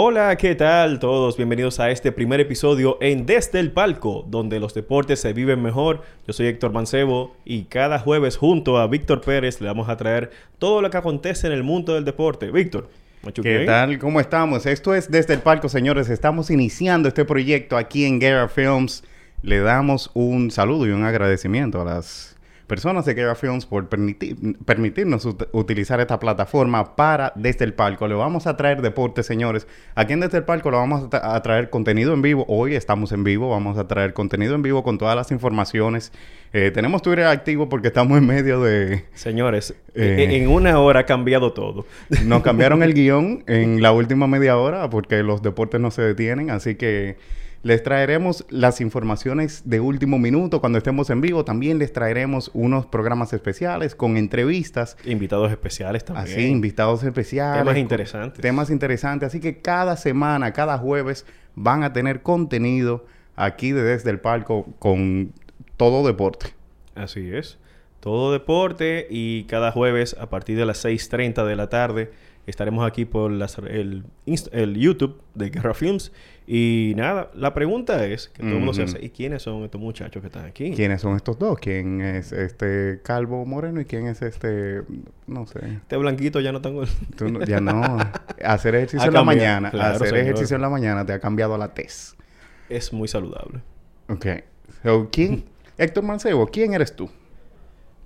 Hola, ¿qué tal todos? Bienvenidos a este primer episodio en Desde el Palco, donde los deportes se viven mejor. Yo soy Héctor Mancebo y cada jueves junto a Víctor Pérez le vamos a traer todo lo que acontece en el mundo del deporte. Víctor. ¿Qué tal? ¿Cómo estamos? Esto es Desde el Palco, señores. Estamos iniciando este proyecto aquí en Guerra Films. Le damos un saludo y un agradecimiento a las personas de Guerra Films por permitirnos utilizar esta plataforma para Desde el Palco. Le vamos a traer deportes, señores. Aquí en Desde el Palco le vamos a, traer contenido en vivo. Hoy estamos en vivo. Vamos a traer contenido en vivo con todas las informaciones. Eh, tenemos Twitter activo porque estamos en medio de... Señores, eh, e-, en una hora ha cambiado todo. Nos cambiaron el guion en la última media hora porque los deportes no se detienen. Así que... Les traeremos las informaciones de último minuto cuando estemos en vivo. También les traeremos unos programas especiales con entrevistas. Invitados especiales también. Así, invitados especiales. Temas interesantes. Temas interesantes. Así que cada semana, cada jueves van a tener contenido aquí desde el palco con todo deporte. Así es. Todo deporte y cada jueves a partir de las 6.30 de la tarde estaremos aquí por el, el YouTube de Guerra Films y nada, la pregunta es, que todo el mundo se hace, ¿y quiénes son estos muchachos que están aquí? ¿Quiénes son estos dos? ¿Quién es este Calvo Moreno y quién es este, no sé? Este blanquito ya no tengo... ya no. Hacer ejercicio en la mañana, hacer ejercicio en la mañana te ha cambiado la tez. Es muy saludable. Ok. ¿quién? Héctor Mancebo, ¿quién eres tú?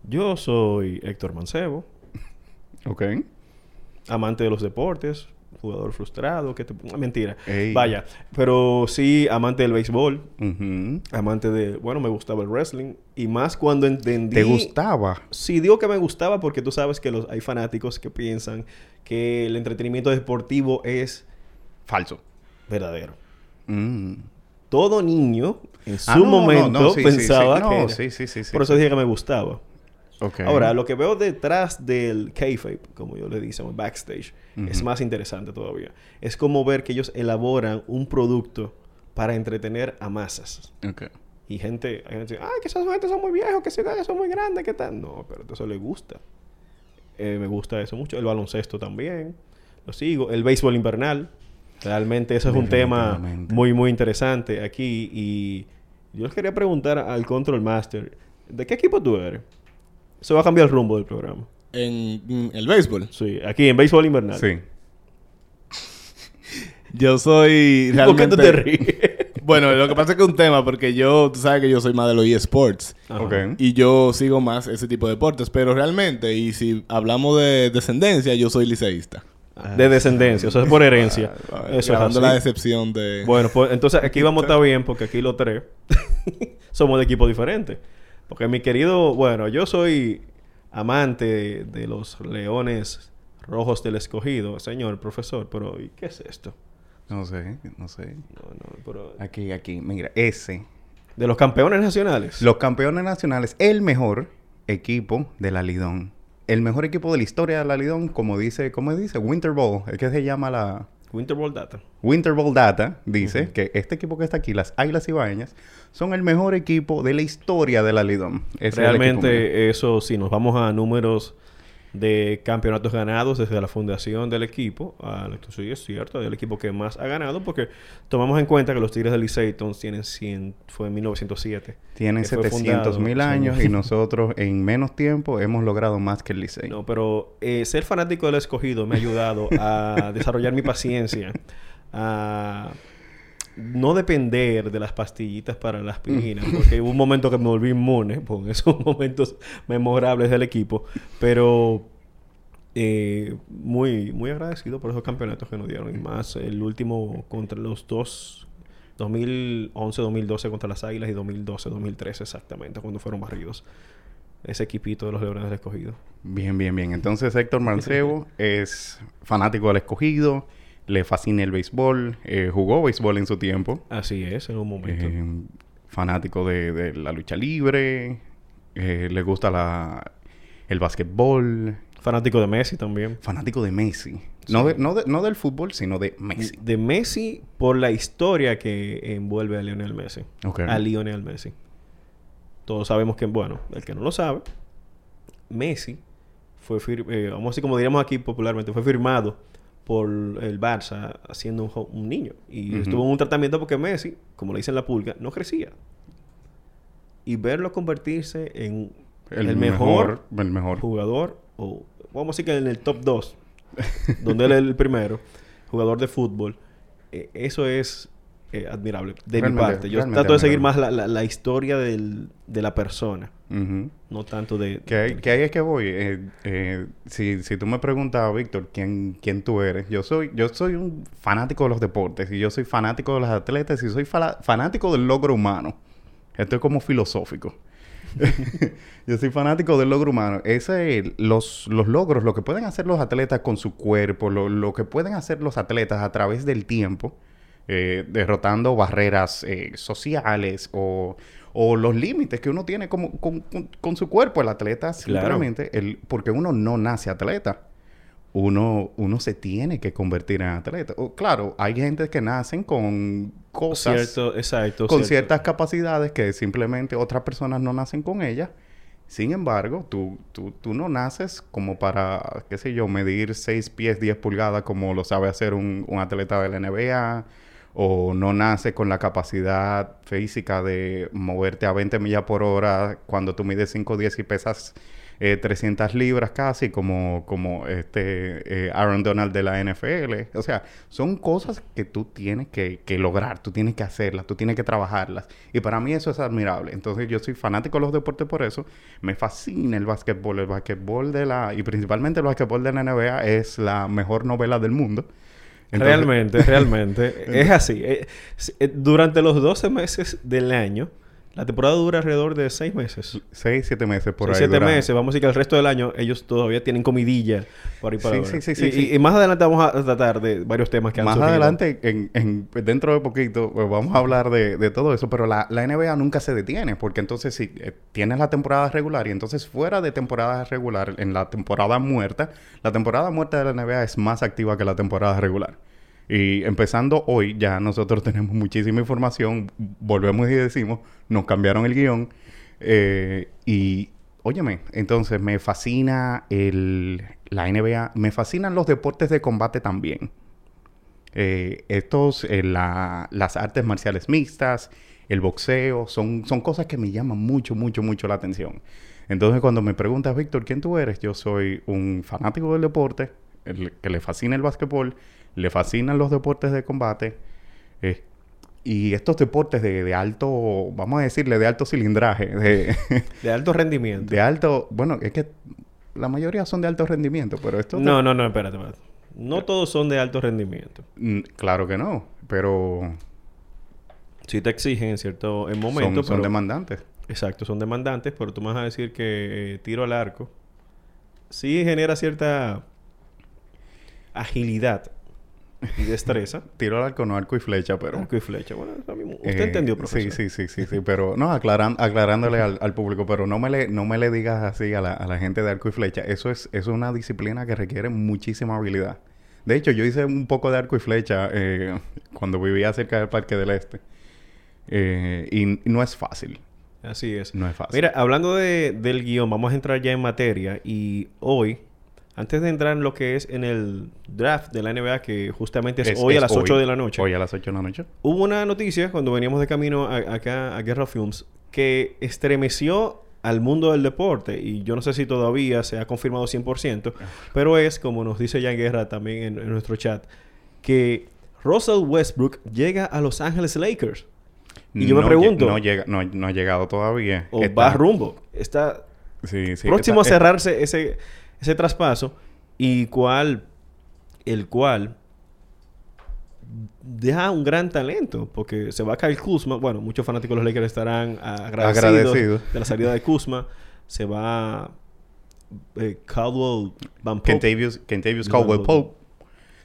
Yo soy Héctor Mancebo. Ok. Amante de los deportes, jugador frustrado, que te... Mentira. Vaya. Pero sí, amante del béisbol. Amante de... Bueno, me gustaba el wrestling. Y más cuando entendí... ¿Te gustaba? Sí, digo que me gustaba porque tú sabes que los, hay fanáticos que piensan que el entretenimiento deportivo es... Falso. Verdadero. Mm. Todo niño en ah, su momento pensaba que... Por eso dije que me gustaba. Ahora, lo que veo detrás del kayfabe, como yo le dice, backstage, es más interesante todavía. Es como ver que ellos elaboran un producto para entretener a masas. Y gente, hay gente dice, ay, que esos gente son muy viejos, que son muy grandes, ¿qué tal? No, pero eso le gusta. Eh, me gusta eso mucho. El baloncesto también. Lo sigo. El béisbol invernal. Realmente eso es un tema muy, muy interesante aquí. Y yo les quería preguntar al Control Master, ¿de qué equipo tú eres? Eso va a cambiar el rumbo del programa. ¿En, el béisbol? Sí, aquí en béisbol invernal. Sí. yo soy realmente... ¿Por qué tú te ríes? bueno, lo que pasa es que es un tema porque yo, tú sabes que yo soy más de los eSports. Okay. Y yo sigo más ese tipo de deportes. Pero realmente, y si hablamos de descendencia, yo soy liceísta. Ah. de descendencia, o sea, es por herencia. Ah, eso es la decepción de... Bueno, pues entonces aquí vamos a estar bien porque aquí los tres somos de equipos diferentes. Porque mi querido, bueno, yo soy amante de, los leones rojos del escogido, señor profesor, pero ¿y qué es esto? No sé, no sé. No, no, pero... Aquí, aquí, mira, ese. De los campeones nacionales. Los campeones nacionales, el mejor equipo de la Lidón. El mejor equipo de la historia de la Lidón, como dice, ¿cómo dice? Winter Bowl, es que se llama la... Winter Ball Data. Winter Ball Data dice que este equipo que está aquí, las Águilas Ibaeñas, son el mejor equipo de la historia de la Lidón. Realmente eso, si nos vamos a números de campeonatos ganados desde la fundación del equipo. Ah, sí es cierto, el equipo que más ha ganado porque tomamos en cuenta que los Tigres de Licey tienen 100, fue en 1907. Tienen 700 mil años y nosotros en menos tiempo hemos logrado más que el Licey. No, pero eh, ser fanático del escogido me ha ayudado a desarrollar mi paciencia, a no depender de las pastillitas para la aspirina, porque hubo un momento que me volví inmune por esos momentos memorables del equipo, pero eh, muy, muy agradecido por esos campeonatos que nos dieron, y más el último contra los dos, 2011-2012 contra las Águilas y 2012-2013 exactamente, cuando fueron barridos. Ese equipito de los Leones del Escogido. Bien, bien, bien. Entonces Héctor Mancebo es fanático del Escogido le fascina el béisbol, eh, jugó béisbol en su tiempo. Así es, en un momento. Eh, fanático de, la lucha libre, eh, le gusta la, el básquetbol. Fanático de Messi también. Fanático de Messi. No, no, del fútbol, sino de Messi. De Messi por la historia que envuelve a Lionel Messi. A Lionel Messi. Todos sabemos que, bueno, el que no lo sabe, Messi fue, vamos a decir como diríamos aquí popularmente, fue firmado por el Barça haciendo un, niño. Y estuvo en un tratamiento porque Messi, como le dicen la pulga, no crecía. Y verlo convertirse en el, mejor, el mejor jugador, o vamos a decir que en el top 2, donde él es el primero, jugador de fútbol, eh, eso es eh, admirable de mi parte. Yo trato de seguir más la, la, historia del, de la persona. No tanto de... Que, ahí es que voy. Eh, eh, si, si tú me preguntas, Víctor, ¿quién, ¿quién tú eres? Yo soy, yo soy un fanático de los deportes. Y yo soy fanático de los atletas. Y soy fanático del logro humano. Esto es como filosófico. yo soy fanático del logro humano. Ese, los, los logros, lo que pueden hacer los atletas con su cuerpo, lo, lo que pueden hacer los atletas a través del tiempo eh, derrotando barreras eh, sociales o, los límites que uno tiene como, con, su cuerpo. El atleta, simplemente, el, porque uno no nace atleta. Uno, uno se tiene que convertir en atleta. claro, hay gente que nacen con cosas, exacto, con ciertas capacidades que simplemente otras personas no nacen con ellas. Sin embargo, tú, tú, tú, no naces como para, qué sé yo, medir 6 pies 10 pulgadas como lo sabe hacer un, un atleta de la NBA o no nace con la capacidad física de moverte a 20 millas por hora cuando tú mides 5 10 y pesas 300 eh, libras casi como, como este eh, Aaron Donald de la NFL. O sea, son cosas que tú tienes que, que, lograr, tú tienes que hacerlas, tú tienes que trabajarlas. Y para mí eso es admirable. Entonces yo soy fanático de los deportes por eso. Me fascina el básquetbol. El básquetbol de la... Y principalmente el básquetbol de la NBA es la mejor novela del mundo realmente, realmente. es así. Eh, eh, durante los 12 meses del año, la temporada dura alrededor de 6 meses. 6, 7 meses por ahí. 7 meses. Vamos a decir que el resto del año ellos todavía tienen comidilla por ahí para sí, sí, sí, y, más adelante vamos a tratar de varios temas que han Más adelante, en, en, dentro de poquito, pues vamos a hablar de, de todo eso. Pero la, la, NBA nunca se detiene. Porque entonces si eh, tienes la temporada regular y entonces fuera de temporada regular, en la temporada muerta, la temporada muerta de la NBA es más activa que la temporada regular. Y empezando hoy, ya nosotros tenemos muchísima información. Volvemos y decimos, nos cambiaron el guion. Eh, y, óyeme, entonces me fascina el, la NBA. Me fascinan los deportes de combate también. Eh, estos, eh, las artes marciales mixtas, el boxeo, son, son cosas que me llaman mucho, mucho, mucho la atención. Entonces, cuando me preguntas, Víctor, ¿quién tú eres? Yo soy un fanático del deporte, que le fascina el básquetbol le fascinan los deportes de combate. Eh, y estos deportes de, alto, vamos a decirle, de alto cilindraje. De, de alto rendimiento. De alto, bueno, es que la mayoría son de alto rendimiento, pero esto... No, no, no, espérate, espérate. No todos son de alto rendimiento. Mm, claro que no, pero... Sí te exigen en cierto en momento. Son, demandantes. Exacto, son demandantes, pero tú me vas a decir que eh, tiro al arco sí genera cierta agilidad y destreza. Tiro al arco, no arco y flecha, pero... Arco y flecha. Bueno, usted eh, entendió, profesor. Sí, sí, sí, sí, Pero, no, aclaran, aclarándole al, público, pero no me le, no me le digas así a la, a la gente de arco y flecha. Eso es, es una disciplina que requiere muchísima habilidad. De hecho, yo hice un poco de arco y flecha eh, cuando vivía cerca del Parque del Este. Eh, y no es fácil. Así es. No es fácil. Mira, hablando de, del guion, vamos a entrar ya en materia. Y hoy antes de entrar en lo que es en el draft de la NBA, que justamente es, hoy a las 8 de la noche. Hoy a las 8 de la noche. Hubo una noticia cuando veníamos de camino acá a Guerra Films que estremeció al mundo del deporte y yo no sé si todavía se ha confirmado 100%, pero es, como nos dice Jan Guerra también en, nuestro chat, que Russell Westbrook llega a Los Ángeles Lakers. Y yo me pregunto... No, llega, no, no, ha llegado todavía. O va rumbo. Está próximo a cerrarse ese, ese traspaso y cual... El cual deja un gran talento porque se va a caer Kuzma. Bueno, muchos fanáticos de los Lakers estarán agradecidos, de la salida de Kuzma. Se va eh, Caldwell Van Pope. Kentavious, Caldwell Pope.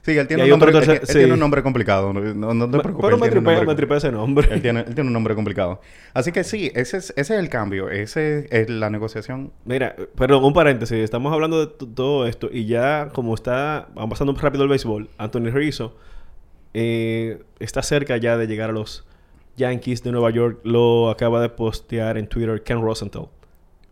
Sí, él tiene, un nombre, él, tiene un nombre complicado. No, no te preocupes. Pero me tripea, me tripea ese nombre. Él tiene, él tiene, un nombre complicado. Así que sí, ese es, ese es el cambio. Ese es la negociación. Mira, perdón, un paréntesis. Estamos hablando de todo esto y ya como está... Vamos pasando rápido el béisbol. Anthony Rizzo eh, está cerca ya de llegar a los Yankees de Nueva York. Lo acaba de postear en Twitter Ken Rosenthal.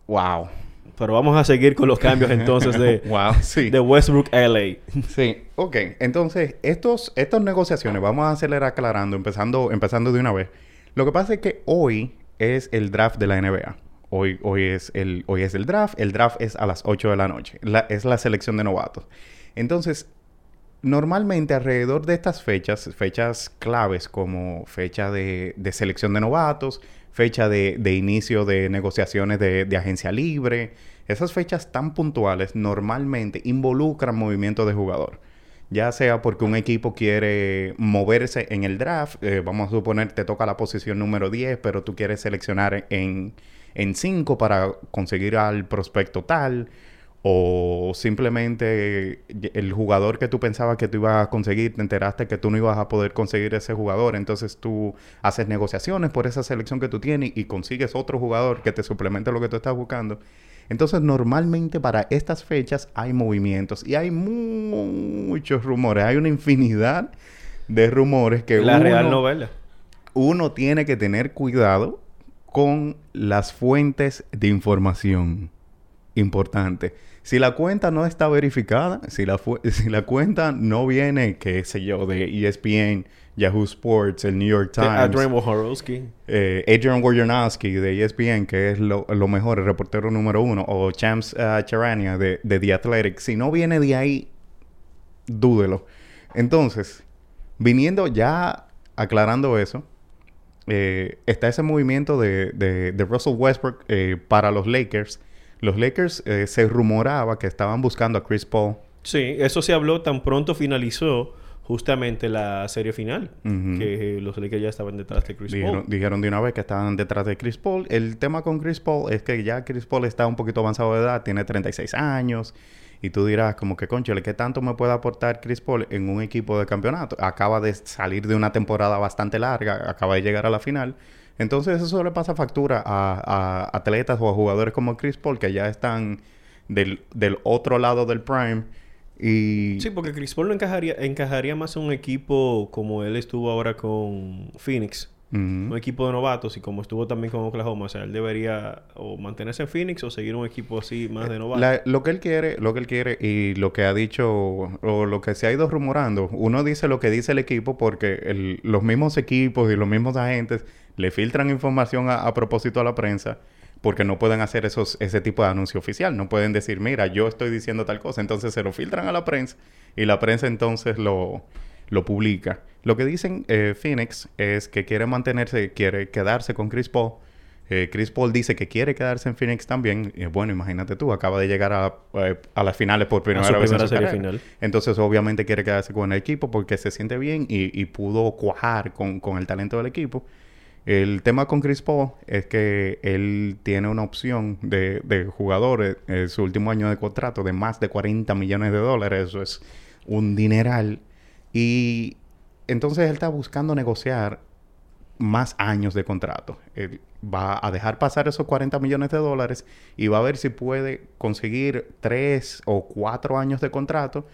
Wow. Pero vamos a seguir con los cambios entonces de, wow, sí. de Westbrook LA. sí, ok. Entonces, estos, estas negociaciones, vamos a acelerar aclarando, empezando, empezando de una vez. Lo que pasa es que hoy es el draft de la NBA. Hoy, hoy, es, el, hoy es el draft. El draft es a las 8 de la noche. es la selección de novatos. Entonces, normalmente alrededor de estas fechas, fechas claves como fecha de, selección de novatos, fecha de, inicio de negociaciones de, agencia libre, esas fechas tan puntuales normalmente involucran movimiento de jugador. Ya sea porque un equipo quiere moverse en el draft, eh, vamos a suponer te toca la posición número 10, pero tú quieres seleccionar en 5 para conseguir al prospecto tal o simplemente el jugador que tú pensabas que tú ibas a conseguir, te enteraste que tú no ibas a poder conseguir ese jugador, entonces tú haces negociaciones por esa selección que tú tienes y consigues otro jugador que te suplemente lo que tú estás buscando. Entonces normalmente para estas fechas hay movimientos y hay muchos rumores, hay una infinidad de rumores que la real novela. Uno tiene que tener cuidado con las fuentes de información importante si la cuenta no está verificada, si la, si la cuenta no viene, qué sé yo, de ESPN, Yahoo Sports, el New York Times. Adrian Wojnarowski. Eh, Adrian Wojnarowski de ESPN, que es lo, mejor, el reportero número uno. O Champs uh, Charania de, The Athletic. Si no viene de ahí, dúdelo. Entonces, viniendo ya aclarando eso, eh, está ese movimiento de, de, Russell Westbrook eh, para los Lakers los Lakers eh, se rumoraba que estaban buscando a Chris Paul. Sí, eso se habló tan pronto finalizó justamente la serie final, que los Lakers ya estaban detrás de Chris Paul. Dijeron de una vez que estaban detrás de Chris Paul. El tema con Chris Paul es que ya Chris Paul está un poquito avanzado de edad, tiene 36 años. Y tú dirás, como que, conchole, ¿qué tanto me puede aportar Chris Paul en un equipo de campeonato? Acaba de salir de una temporada bastante larga, acaba de llegar a la final. Entonces eso le pasa factura a, atletas o a jugadores como Chris Paul que ya están del, otro lado del prime. Y... Sí, porque Chris Paul no encajaría, encajaría más en un equipo como él estuvo ahora con Phoenix. Un equipo de novatos y como estuvo también con Oklahoma. O sea, él debería o mantenerse en Phoenix o seguir un equipo así más de novatos. lo que él quiere, lo que él quiere y lo que ha dicho o lo que se ha ido rumorando. Uno dice lo que dice el equipo porque los mismos equipos y los mismos agentes le filtran información a, propósito a la prensa porque no pueden hacer esos, ese tipo de anuncio oficial. No pueden decir, mira, yo estoy diciendo tal cosa. Entonces se lo filtran a la prensa y la prensa entonces lo, lo publica. Lo que dicen eh, Phoenix es que quiere mantenerse, quiere quedarse con Chris Paul. Eh, Chris Paul dice que quiere quedarse en Phoenix también. Y bueno, imagínate tú, acaba de llegar a, eh, las finales por primera vez en su serie final. Entonces, obviamente quiere quedarse con el equipo porque se siente bien y, pudo cuajar con, con el talento del equipo. El tema con Chris Paul es que él tiene una opción de, de jugador en su último año de contrato de más de 40 millones de dólares. Eso es un dineral. Y entonces él está buscando negociar más años de contrato. Va a dejar pasar esos 40 millones de dólares y va a ver si puede conseguir tres o cuatro años de contrato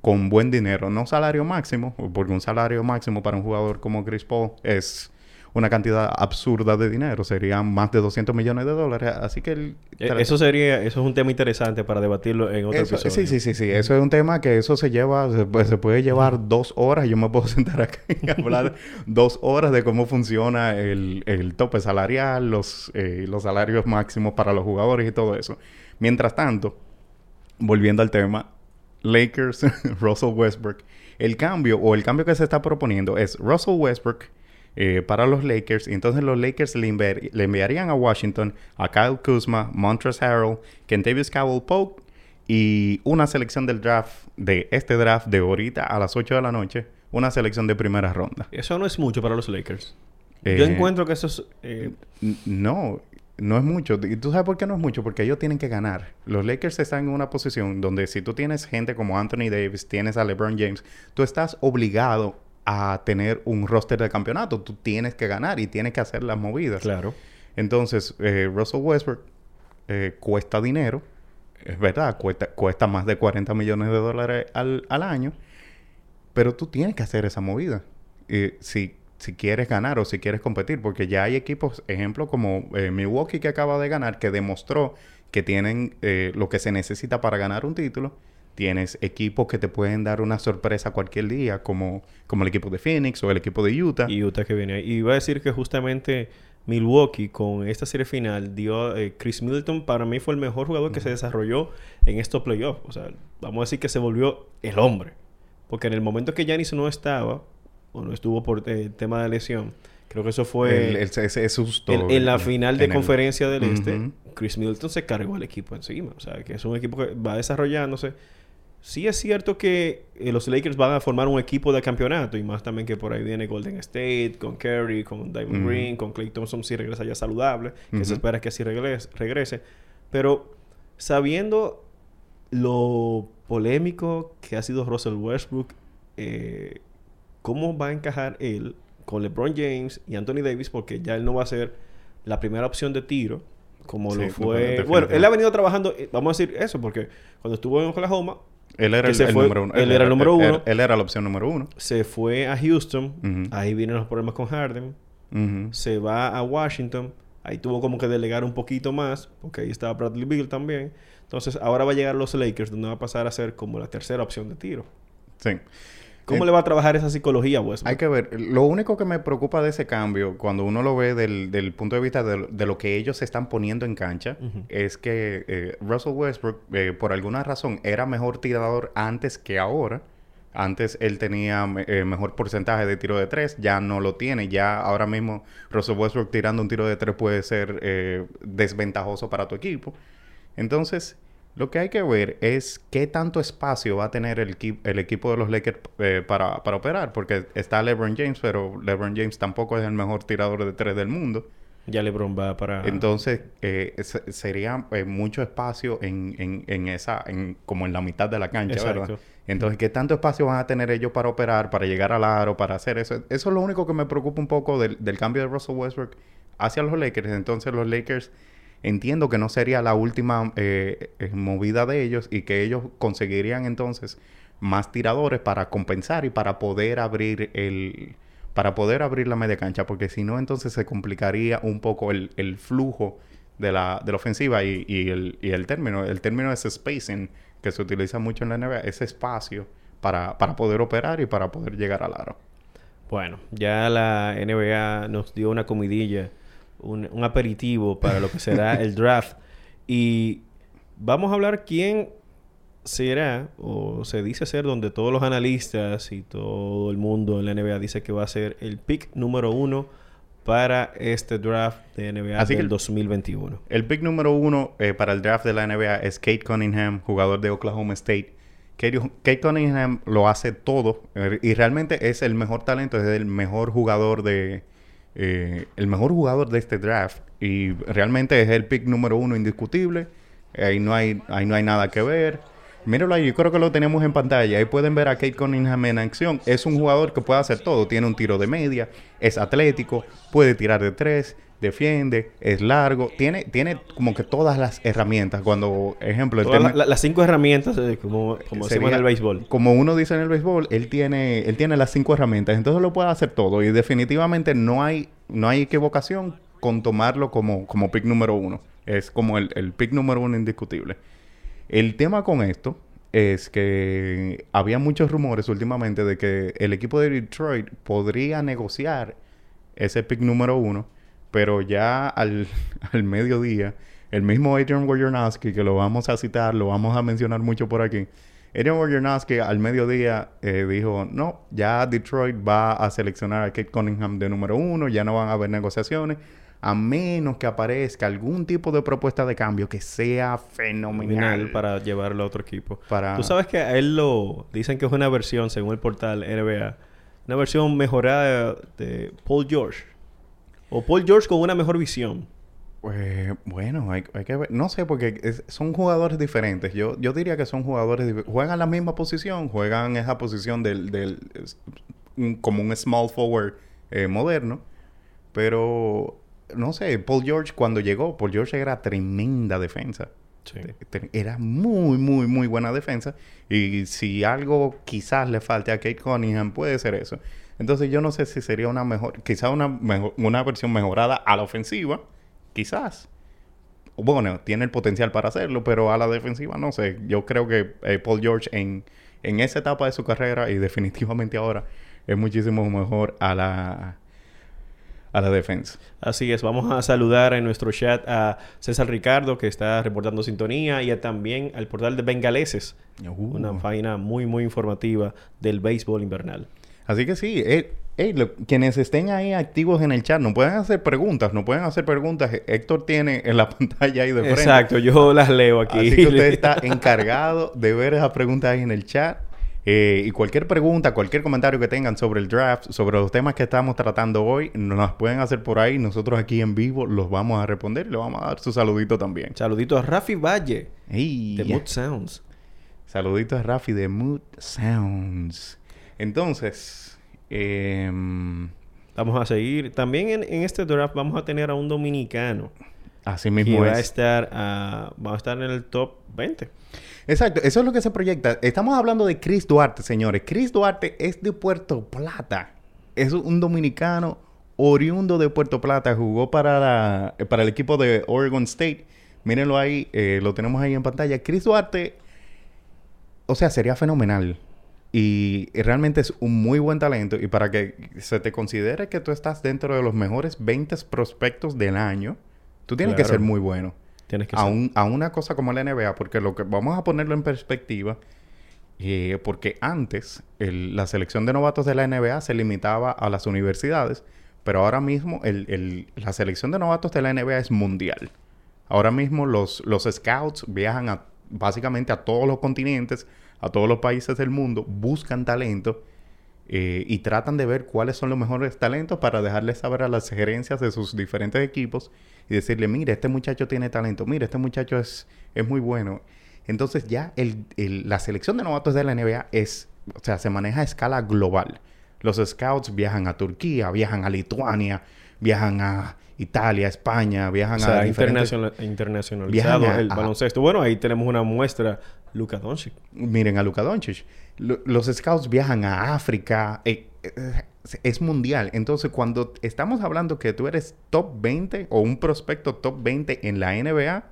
con buen dinero. No salario máximo, porque un salario máximo para un jugador como Chris Paul es una cantidad absurda de dinero, serían más de 200 millones de dólares, así que... El, eh, eso sería, eso es un tema interesante para debatirlo en otro episodio. Sí, sí, sí, sí, eso es un tema que eso se lleva, se, puede llevar dos horas, yo me puedo sentar acá y hablar dos horas de cómo funciona el, el tope salarial, los, eh, los salarios máximos para los jugadores y todo eso. Mientras tanto, volviendo al tema, Lakers, Russell Westbrook, el cambio o el cambio que se está proponiendo es Russell Westbrook eh, para los Lakers. Y entonces los Lakers le, enviarían a Washington a Kyle Kuzma, Montrezl Harrell, Kentavious Cowell Pope y una selección del draft, de este draft de ahorita a las 8 de la noche, una selección de primera ronda. Eso no es mucho para los Lakers. Yo eh, encuentro que eso es... Eh, no, no es mucho. ¿Y tú sabes por qué no es mucho? Porque ellos tienen que ganar. Los Lakers están en una posición donde si tú tienes gente como Anthony Davis, tienes a LeBron James, tú estás obligado a tener un roster de campeonato. Tú tienes que ganar y tienes que hacer las movidas. Claro. Entonces, eh, Russell Westbrook eh, cuesta dinero. Es verdad, cuesta, cuesta más de 40 millones de dólares al, al año. Pero tú tienes que hacer esa movida. Eh, si si quieres ganar o si quieres competir, porque ya hay equipos, ejemplo como eh, Milwaukee que acaba de ganar, que demostró que tienen eh, lo que se necesita para ganar un título. Tienes equipos que te pueden dar una sorpresa cualquier día, como, como el equipo de Phoenix o el equipo de Utah. Y Utah que viene ahí. Y iba a decir que justamente Milwaukee con esta serie final dio eh, Chris Middleton para mí fue el mejor jugador que se desarrolló en estos playoffs. O sea, vamos a decir que se volvió el hombre. Porque en el momento que Giannis no estaba, o no estuvo por eh, tema de lesión. Creo que eso fue... El, ese, susto. en la final de conferencia del Este, Chris Middleton se cargó el equipo encima. O sea, que es un equipo que va desarrollándose. Sí es cierto que eh, los Lakers van a formar un equipo de campeonato. Y más también que por ahí viene Golden State, con Curry, con Diamond Green, con Clay Thompson si regresa ya saludable. Que se espera que así regrese, regrese. Pero sabiendo lo polémico que ha sido Russell Westbrook... Eh, cómo va a encajar él con LeBron James y Anthony Davis, porque ya él no va a ser la primera opción de tiro, como lo fue. Bueno, él ha venido trabajando, eh, vamos a decir eso, porque cuando estuvo en Oklahoma. Él era el, número uno. Él, era el número uno. Él, era la opción número uno. Se fue a Houston. Ahí vienen los problemas con Harden. Se va a Washington. Ahí tuvo como que delegar un poquito más, porque ahí estaba Bradley Beal también. Entonces, ahora va a llegar los Lakers, donde va a pasar a ser como la tercera opción de tiro. Sí. ¿Cómo le va a trabajar esa psicología, Westbrook? Hay que ver. Lo único que me preocupa de ese cambio, cuando uno lo ve del, punto de vista de, lo que ellos se están poniendo en cancha, es que eh, Russell Westbrook, eh, por alguna razón, era mejor tirador antes que ahora. Antes él tenía eh, mejor porcentaje de tiro de tres, ya no lo tiene. Ya ahora mismo Russell Westbrook tirando un tiro de tres puede ser desventajoso para tu equipo. Entonces, lo que hay que ver es qué tanto espacio va a tener el, el equipo de los Lakers eh, para, operar, porque está LeBron James, pero LeBron James tampoco es el mejor tirador de tres del mundo. Ya LeBron va para... Entonces, eh, sería eh, mucho espacio en, en, esa, en, como en la mitad de la cancha, ¿verdad? Entonces, ¿qué tanto espacio van a tener ellos para operar, para llegar al aro, para hacer eso? Eso es lo único que me preocupa un poco del, del cambio de Russell Westbrook hacia los Lakers. Entonces, los Lakers entiendo que no sería la última eh, eh, movida de ellos y que ellos conseguirían entonces más tiradores para compensar y para poder abrir el para poder abrir la media cancha porque si no entonces se complicaría un poco el, flujo de la, de la ofensiva y, el, y el término el término es spacing que se utiliza mucho en la NBA ese espacio para, para poder operar y para poder llegar al aro. Bueno ya la NBA nos dio una comidilla un, aperitivo para lo que será el draft. Y vamos a hablar quién será, o se dice ser, donde todos los analistas y todo el mundo en la NBA dice que va a ser el pick número uno para este draft de NBA Así del 2021. El pick número uno eh, para el draft de la NBA es Kate Cunningham, jugador de Oklahoma State. Kate, Cunningham lo hace todo eh, y realmente es el mejor talento, es el mejor jugador de, eh, el mejor jugador de este draft y realmente es el pick número uno indiscutible. Ahí no hay, ahí no hay nada que ver. Míralo ahí, yo creo que lo tenemos en pantalla. Ahí pueden ver a Kate Cunningham en acción. Es un jugador que puede hacer todo. Tiene un tiro de media, es atlético, puede tirar de tres, defiende, es largo, tiene, tiene como que todas las herramientas. Cuando, ejemplo, las cinco herramientas, eh, como, como decimos en el béisbol. Como uno dice en el béisbol, él tiene, él tiene las cinco herramientas, entonces lo puede hacer todo. Y definitivamente no hay no hay equivocación con tomarlo como, como pick número uno. Es como el, el pick número uno indiscutible. El tema con esto es que había muchos rumores últimamente de que el equipo de Detroit podría negociar ese pick número uno, pero ya al, al mediodía, el mismo Adrian Wojnarowski, que lo vamos a citar, lo vamos a mencionar mucho por aquí, Adrian Wojnarowski al mediodía eh, dijo, no, ya Detroit va a seleccionar a Kate Cunningham de número uno, ya no van a haber negociaciones, a menos que aparezca algún tipo de propuesta de cambio que sea fenomenal. para llevarlo a otro equipo. Tú sabes que a él lo... Dicen que es una versión, según el portal NBA, una versión mejorada de Paul George. O Paul George con una mejor visión. Pues bueno, hay, que ver. No sé, porque son jugadores diferentes. Yo, yo diría que son jugadores Juegan la misma posición, juegan esa posición del, del como un small forward eh, moderno. Pero no sé, Paul George cuando llegó, Paul George era tremenda defensa. Era muy, muy, muy buena defensa. Y si algo quizás le falte a Kate Cunningham, puede ser eso. Entonces yo no sé si sería una mejor, quizás una, una versión mejorada a la ofensiva Quizás. Bueno, tiene el potencial para hacerlo, pero a la defensiva no sé. Yo creo que eh, Paul George en, en esa etapa de su carrera y definitivamente ahora es muchísimo mejor a la a la defensa. Así es, vamos a saludar en nuestro chat a César Ricardo, que está reportando sintonía, y también al portal de Bengaleses, uh. una página muy, muy informativa del béisbol invernal. Así que sí, eh, quienes estén ahí activos en el chat, no pueden hacer preguntas, no pueden hacer preguntas. Héctor tiene en la pantalla ahí de frente. Exacto, yo las leo aquí. Así que usted está encargado de ver esas preguntas ahí en el chat. Eh, y cualquier pregunta, cualquier comentario que tengan sobre el draft, sobre los temas que estamos tratando hoy, nos las pueden hacer por ahí. Nosotros aquí en vivo los vamos a responder y le vamos a dar su saludito también. Saludito a Rafi Valle de Mood Sounds. Saludito a Rafi de Mood Sounds. Entonces, Em, vamos a seguir. También en, este draft vamos a tener a un dominicano. Así mismo Va a estar, a estar en el top 20. Exacto, eso es lo que se proyecta. Estamos hablando de Chris Duarte, señores. Chris Duarte es de Puerto Plata. Es un dominicano oriundo de Puerto Plata. Jugó para, la, para el equipo de Oregon State. Mírenlo ahí, eh, lo tenemos ahí en pantalla. Chris Duarte, o sea, sería fenomenal y, realmente es un muy buen talento. Y para que se te considere que tú estás dentro de los mejores 20 prospectos del año, tú tienes que ser muy bueno. Tienes que a, a una cosa como la NBA, porque lo que vamos a ponerlo en perspectiva, eh, porque antes la selección de novatos de la NBA se limitaba a las universidades, pero ahora mismo el, la selección de novatos de la NBA es mundial. Ahora mismo los, los scouts viajan a, básicamente a todos los continentes a todos los países del mundo, buscan talento eh, y tratan de ver cuáles son los mejores talentos para dejarles saber a las gerencias de sus diferentes equipos y decirle, mire, este muchacho tiene talento, mire, este muchacho es, es muy bueno. Entonces ya el, la selección de novatos de la NBA es, o sea, se maneja a escala global. Los scouts viajan a Turquía, viajan a Lituania, viajan a Italia, España, viajan a diferentes... internacionalizado el baloncesto. Bueno, ahí tenemos una muestra, Luka Doncic. Miren a Luka Doncic. los scouts viajan a África, eh, eh, es mundial. Entonces, cuando estamos hablando que tú eres top 20 o un prospecto top 20 en la NBA,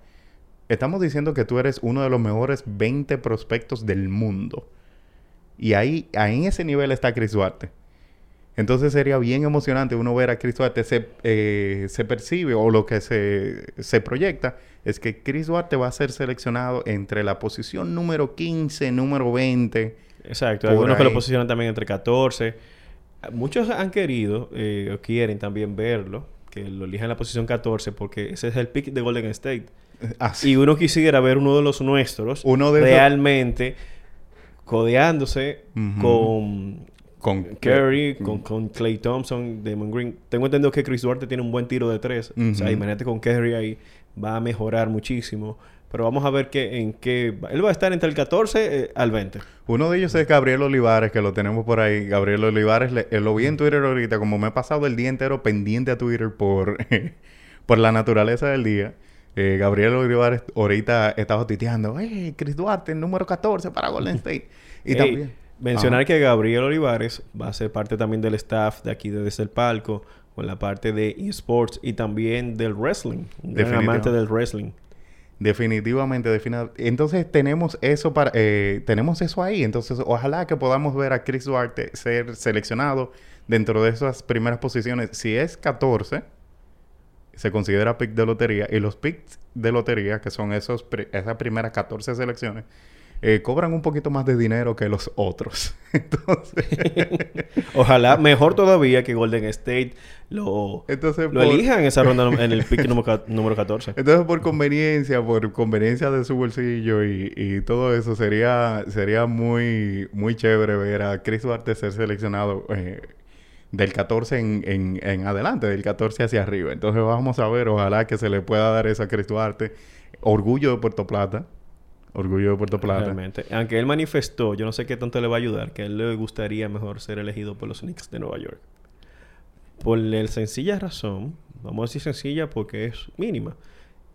estamos diciendo que tú eres uno de los mejores 20 prospectos del mundo. Y ahí, ahí en ese nivel está Chris Duarte. Entonces sería bien emocionante uno ver a Chris Duarte se, eh, se percibe o lo que se, se, proyecta es que Chris Duarte va a ser seleccionado entre la posición número 15, número 20. Exacto, algunos que lo posicionan también entre 14. Muchos han querido eh, o quieren también verlo, que lo elijan en la posición 14 porque ese es el pick de Golden State. Ah, y uno quisiera ver uno de los nuestros uno de realmente codeándose con con Curry, con, con, Clay Thompson, Damon Green. Tengo entendido que Chris Duarte tiene un buen tiro de tres. O sea, imagínate con Curry ahí. Va a mejorar muchísimo. Pero vamos a ver qué, en qué... Él va a estar entre el 14 eh, al 20. Uno de ellos es Gabriel Olivares, que lo tenemos por ahí. Gabriel Olivares, eh, lo vi en Twitter ahorita. Como me he pasado el día entero pendiente a Twitter por, por la naturaleza del día. Eh, Gabriel Olivares ahorita estaba tuiteando. ¡Eh, Chris Duarte, el número 14 para Golden State! Y también... Mencionar que Gabriel Olivares va a ser parte también del staff de aquí de Desde el Palco. Con la parte de esports y también del wrestling. Un gran amante del wrestling. Definitivamente, entonces tenemos eso para, eh, tenemos eso ahí. Entonces, ojalá que podamos ver a Chris Duarte ser seleccionado dentro de esas primeras posiciones. Si es 14, se considera pick de lotería. Y los picks de lotería, que son esos esas primeras 14 selecciones, eh, cobran un poquito más de dinero que los otros. Entonces... Ojalá, mejor todavía que Golden State lo, Entonces, lo elijan en esa ronda en el pick número, 14. Entonces, por conveniencia, por conveniencia de su bolsillo y, y, todo eso, sería, sería muy, muy chévere ver a Chris Duarte ser seleccionado eh, del 14 en, en, en, adelante, del 14 hacia arriba. Entonces, vamos a ver, ojalá que se le pueda dar eso a Chris Duarte. Orgullo de Puerto Plata. Orgullo de Puerto Plata. Aunque él manifestó, yo no sé qué tanto le va a ayudar, que a él le gustaría mejor ser elegido por los Knicks de Nueva York. Por la sencilla razón, vamos a decir sencilla porque es mínima.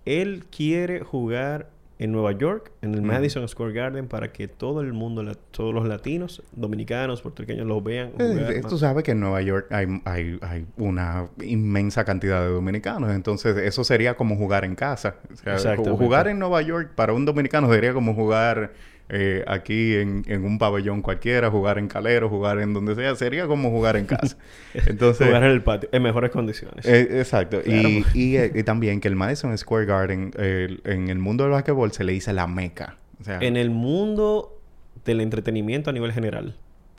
Él quiere jugar en Nueva York, en el Madison Square Garden, para que todo el mundo, todos los latinos, dominicanos, puertorriqueños, lo vean. Eh, tú sabes que en Nueva York hay, hay, hay, una inmensa cantidad de dominicanos, entonces eso sería como jugar en casa. O sea, jugar en Nueva York para un dominicano sería como jugar eh, aquí en, en, un pabellón cualquiera, jugar en calero, jugar en donde sea, sería como jugar en casa. Entonces, jugar en el patio, en mejores condiciones. Eh, exacto. Y, eh, y, también que el Madison Square Garden, en el mundo del basquetbol, se le dice la meca. O sea, en el mundo del entretenimiento a nivel general.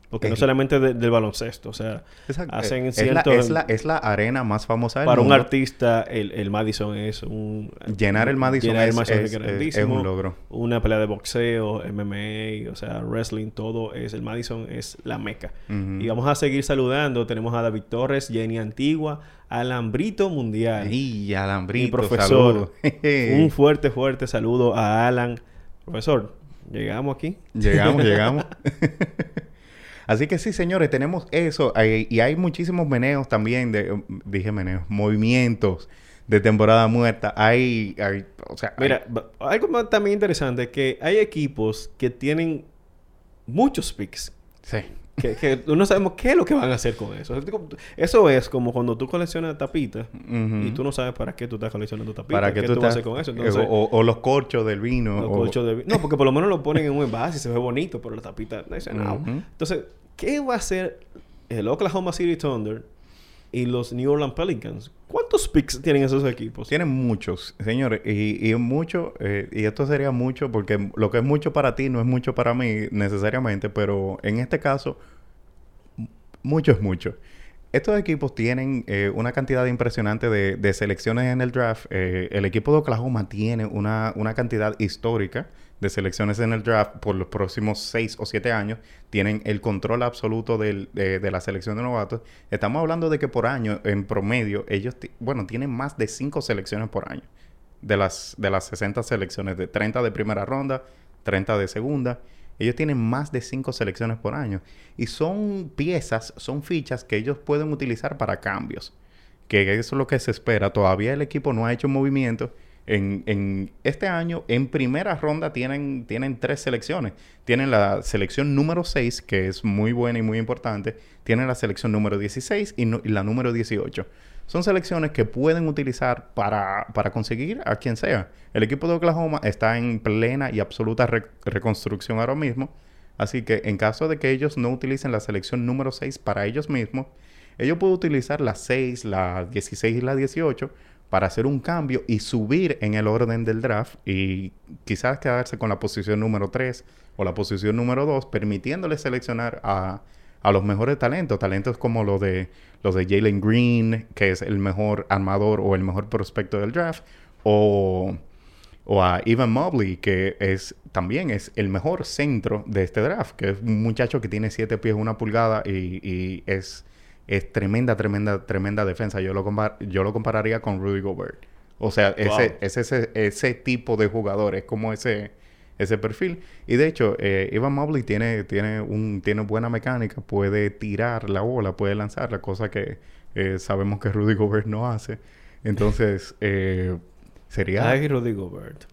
Porque no solamente del baloncesto, o sea, hacen es. La, es, la, es, la, arena más famosa del Para un artista, el, el, Madison es un... Llenar el Madison, llenar el Madison es, es, un logro. Una pelea de boxeo, MMA, o sea, wrestling, todo es... El Madison es la meca. Y vamos a seguir saludando. Tenemos a David Torres, Jenny Antigua, Alambrito Mundial. Y Alambrito, Mi profesor. un fuerte, fuerte saludo a Alan. Profesor, ¿llegamos aquí? Llegamos, llegamos. Así que sí, señores, tenemos eso. y hay muchísimos meneos también, de, dije meneos, movimientos de temporada muerta. Hay, hay o sea... Mira, algo también interesante es que hay equipos que tienen muchos picks. Sí. Que, que no sabemos qué es lo que van a hacer con eso. Eso es como cuando tú coleccionas tapitas y tú no sabes para qué tú estás coleccionando tapitas. ¿Para qué, tú, vas a hacer con eso? o, los corchos del vino. Los corchos del vino. No, porque por lo menos lo ponen en un envase y se ve bonito, pero la tapita no dice nada. Entonces, ¿qué va a hacer el Oklahoma City Thunder y los New Orleans Pelicans? ¿Cuántos picks tienen esos equipos? Tienen muchos, señores. Y, y mucho, eh, y esto sería mucho, porque lo que es mucho para ti no es mucho para mí necesariamente, pero en este caso, mucho es mucho. Estos equipos tienen eh, una cantidad impresionante de, selecciones en el draft. Eh, el equipo de Oklahoma tiene una, una cantidad histórica de selecciones en el draft por los próximos seis o siete años tienen el control absoluto de, la selección de novatos. Estamos hablando de que por año, en promedio, ellos, bueno, tienen más de cinco selecciones por año. De las, de las 60 selecciones, de 30 de primera ronda, 30 de segunda. Ellos tienen más de cinco selecciones por año. Y son piezas, son fichas que ellos pueden utilizar para cambios. Que eso es lo que se espera. Todavía el equipo no ha hecho movimiento en, este año, en primera ronda, tienen, tienen tres selecciones. Tienen la selección número 6, que es muy buena y muy importante. Tienen la selección número 16 y, la número 18. Son selecciones que pueden utilizar para, para, conseguir a quien sea. El equipo de Oklahoma está en plena y absoluta reconstrucción ahora mismo. Así que en caso de que ellos no utilicen la selección número 6 para ellos mismos, ellos pueden utilizar la 6, la 16 y la 18 para hacer un cambio y subir en el orden del draft y quizás quedarse con la posición número 3 o la posición número 2, permitiéndole seleccionar a, a los mejores talentos, talentos como los de los de Jalen Green, que es el mejor armador o el mejor prospecto del draft, o, o a Evan Mobley, que es también es el mejor centro de este draft, que es un muchacho que tiene 7 pies una pulgada y, y es es tremenda, tremenda, tremenda defensa. Yo lo, yo lo compararía con Rudy Gobert. O sea, ese, es ese, ese tipo de jugador, es como ese, ese perfil. Y de hecho, eh, Ivan Mobley tiene, tiene, un, tiene buena mecánica, puede tirar la bola, puede lanzar, la cosa que eh, sabemos que Rudy Gobert no hace. Entonces, eh, sería... Ay, Rudy Gobert.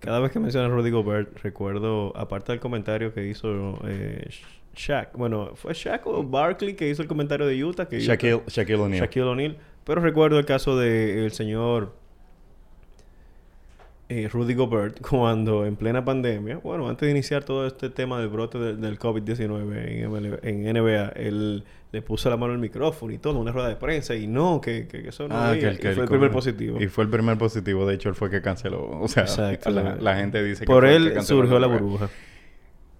Cada vez que mencionas Rudy Gobert, recuerdo, aparte del comentario que hizo eh, Shaq. Bueno, ¿fue Shaq o Barkley que hizo el comentario de Utah? Que Shaquille, Shaquille O'Neal. Shaquille O'Neal. Pero recuerdo el caso del señor eh, Rudy Gobert cuando en plena pandemia, bueno, antes de iniciar todo este tema del brote del COVID-19 en, en, NBA, él le puso la mano al micrófono y todo, una rueda de prensa y no, que, que, eso no ah, que, fue el, primer positivo. Y fue el primer positivo, de hecho él fue que canceló, o sea, la, gente dice que... Por él surgió la burbuja.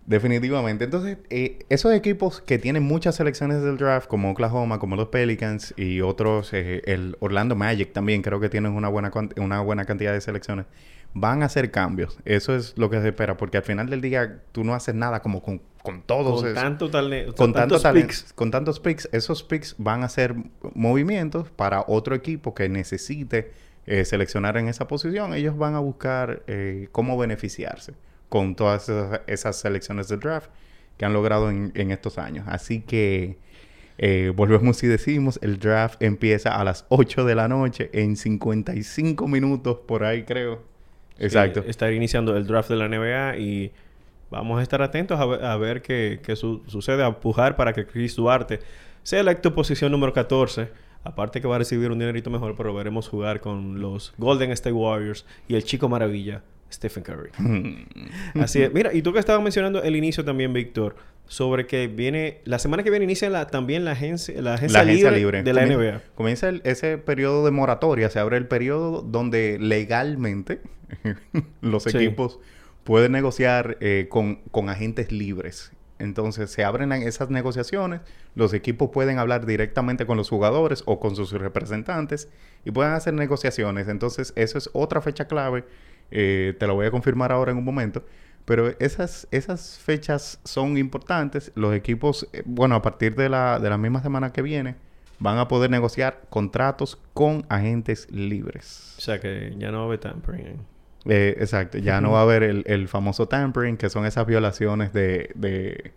Definitivamente. Entonces, eh, esos equipos que tienen muchas selecciones del draft, como Oklahoma, como los Pelicans y otros, eh, el Orlando Magic también creo que tienen una buena, una buena cantidad de selecciones, van a hacer cambios. Eso es lo que se espera, porque al final del día tú no haces nada como con, con todos. Con, tanto con tantos picks. Con tantos picks. Esos picks van a hacer movimientos para otro equipo que necesite eh, seleccionar en esa posición. Ellos van a buscar cómo beneficiarse con todas esas, selecciones de draft que han logrado en, estos años. Así que eh, volvemos y decimos, el draft empieza a las 8 de la noche en 55 minutos por ahí creo. Exacto. estar iniciando el draft de la NBA y vamos a estar atentos a ver, qué, sucede, a pujar para que Chris Duarte sea electo posición número 14. Aparte que va a recibir un dinerito mejor, pero veremos jugar con los Golden State Warriors y el Chico Maravilla Stephen Curry. Así es. Mira, y tú que estabas mencionando el inicio también, Víctor, sobre que viene, la semana que viene inicia la, también la agencia, la agencia, libre, de la NBA. Comienza ese periodo de moratoria, se abre el periodo donde legalmente los equipos pueden negociar eh, con, con agentes libres. Entonces se abren esas negociaciones, los equipos pueden hablar directamente con los jugadores o con sus representantes y pueden hacer negociaciones. Entonces eso es otra fecha clave eh, te lo voy a confirmar ahora en un momento. Pero esas, esas fechas son importantes. Los equipos, eh, bueno, a partir de la, de la misma semana que viene, van a poder negociar contratos con agentes libres. O sea que ya no va a haber tampering. Eh, exacto, ya no va a haber el, el, famoso tampering, que son esas violaciones de, de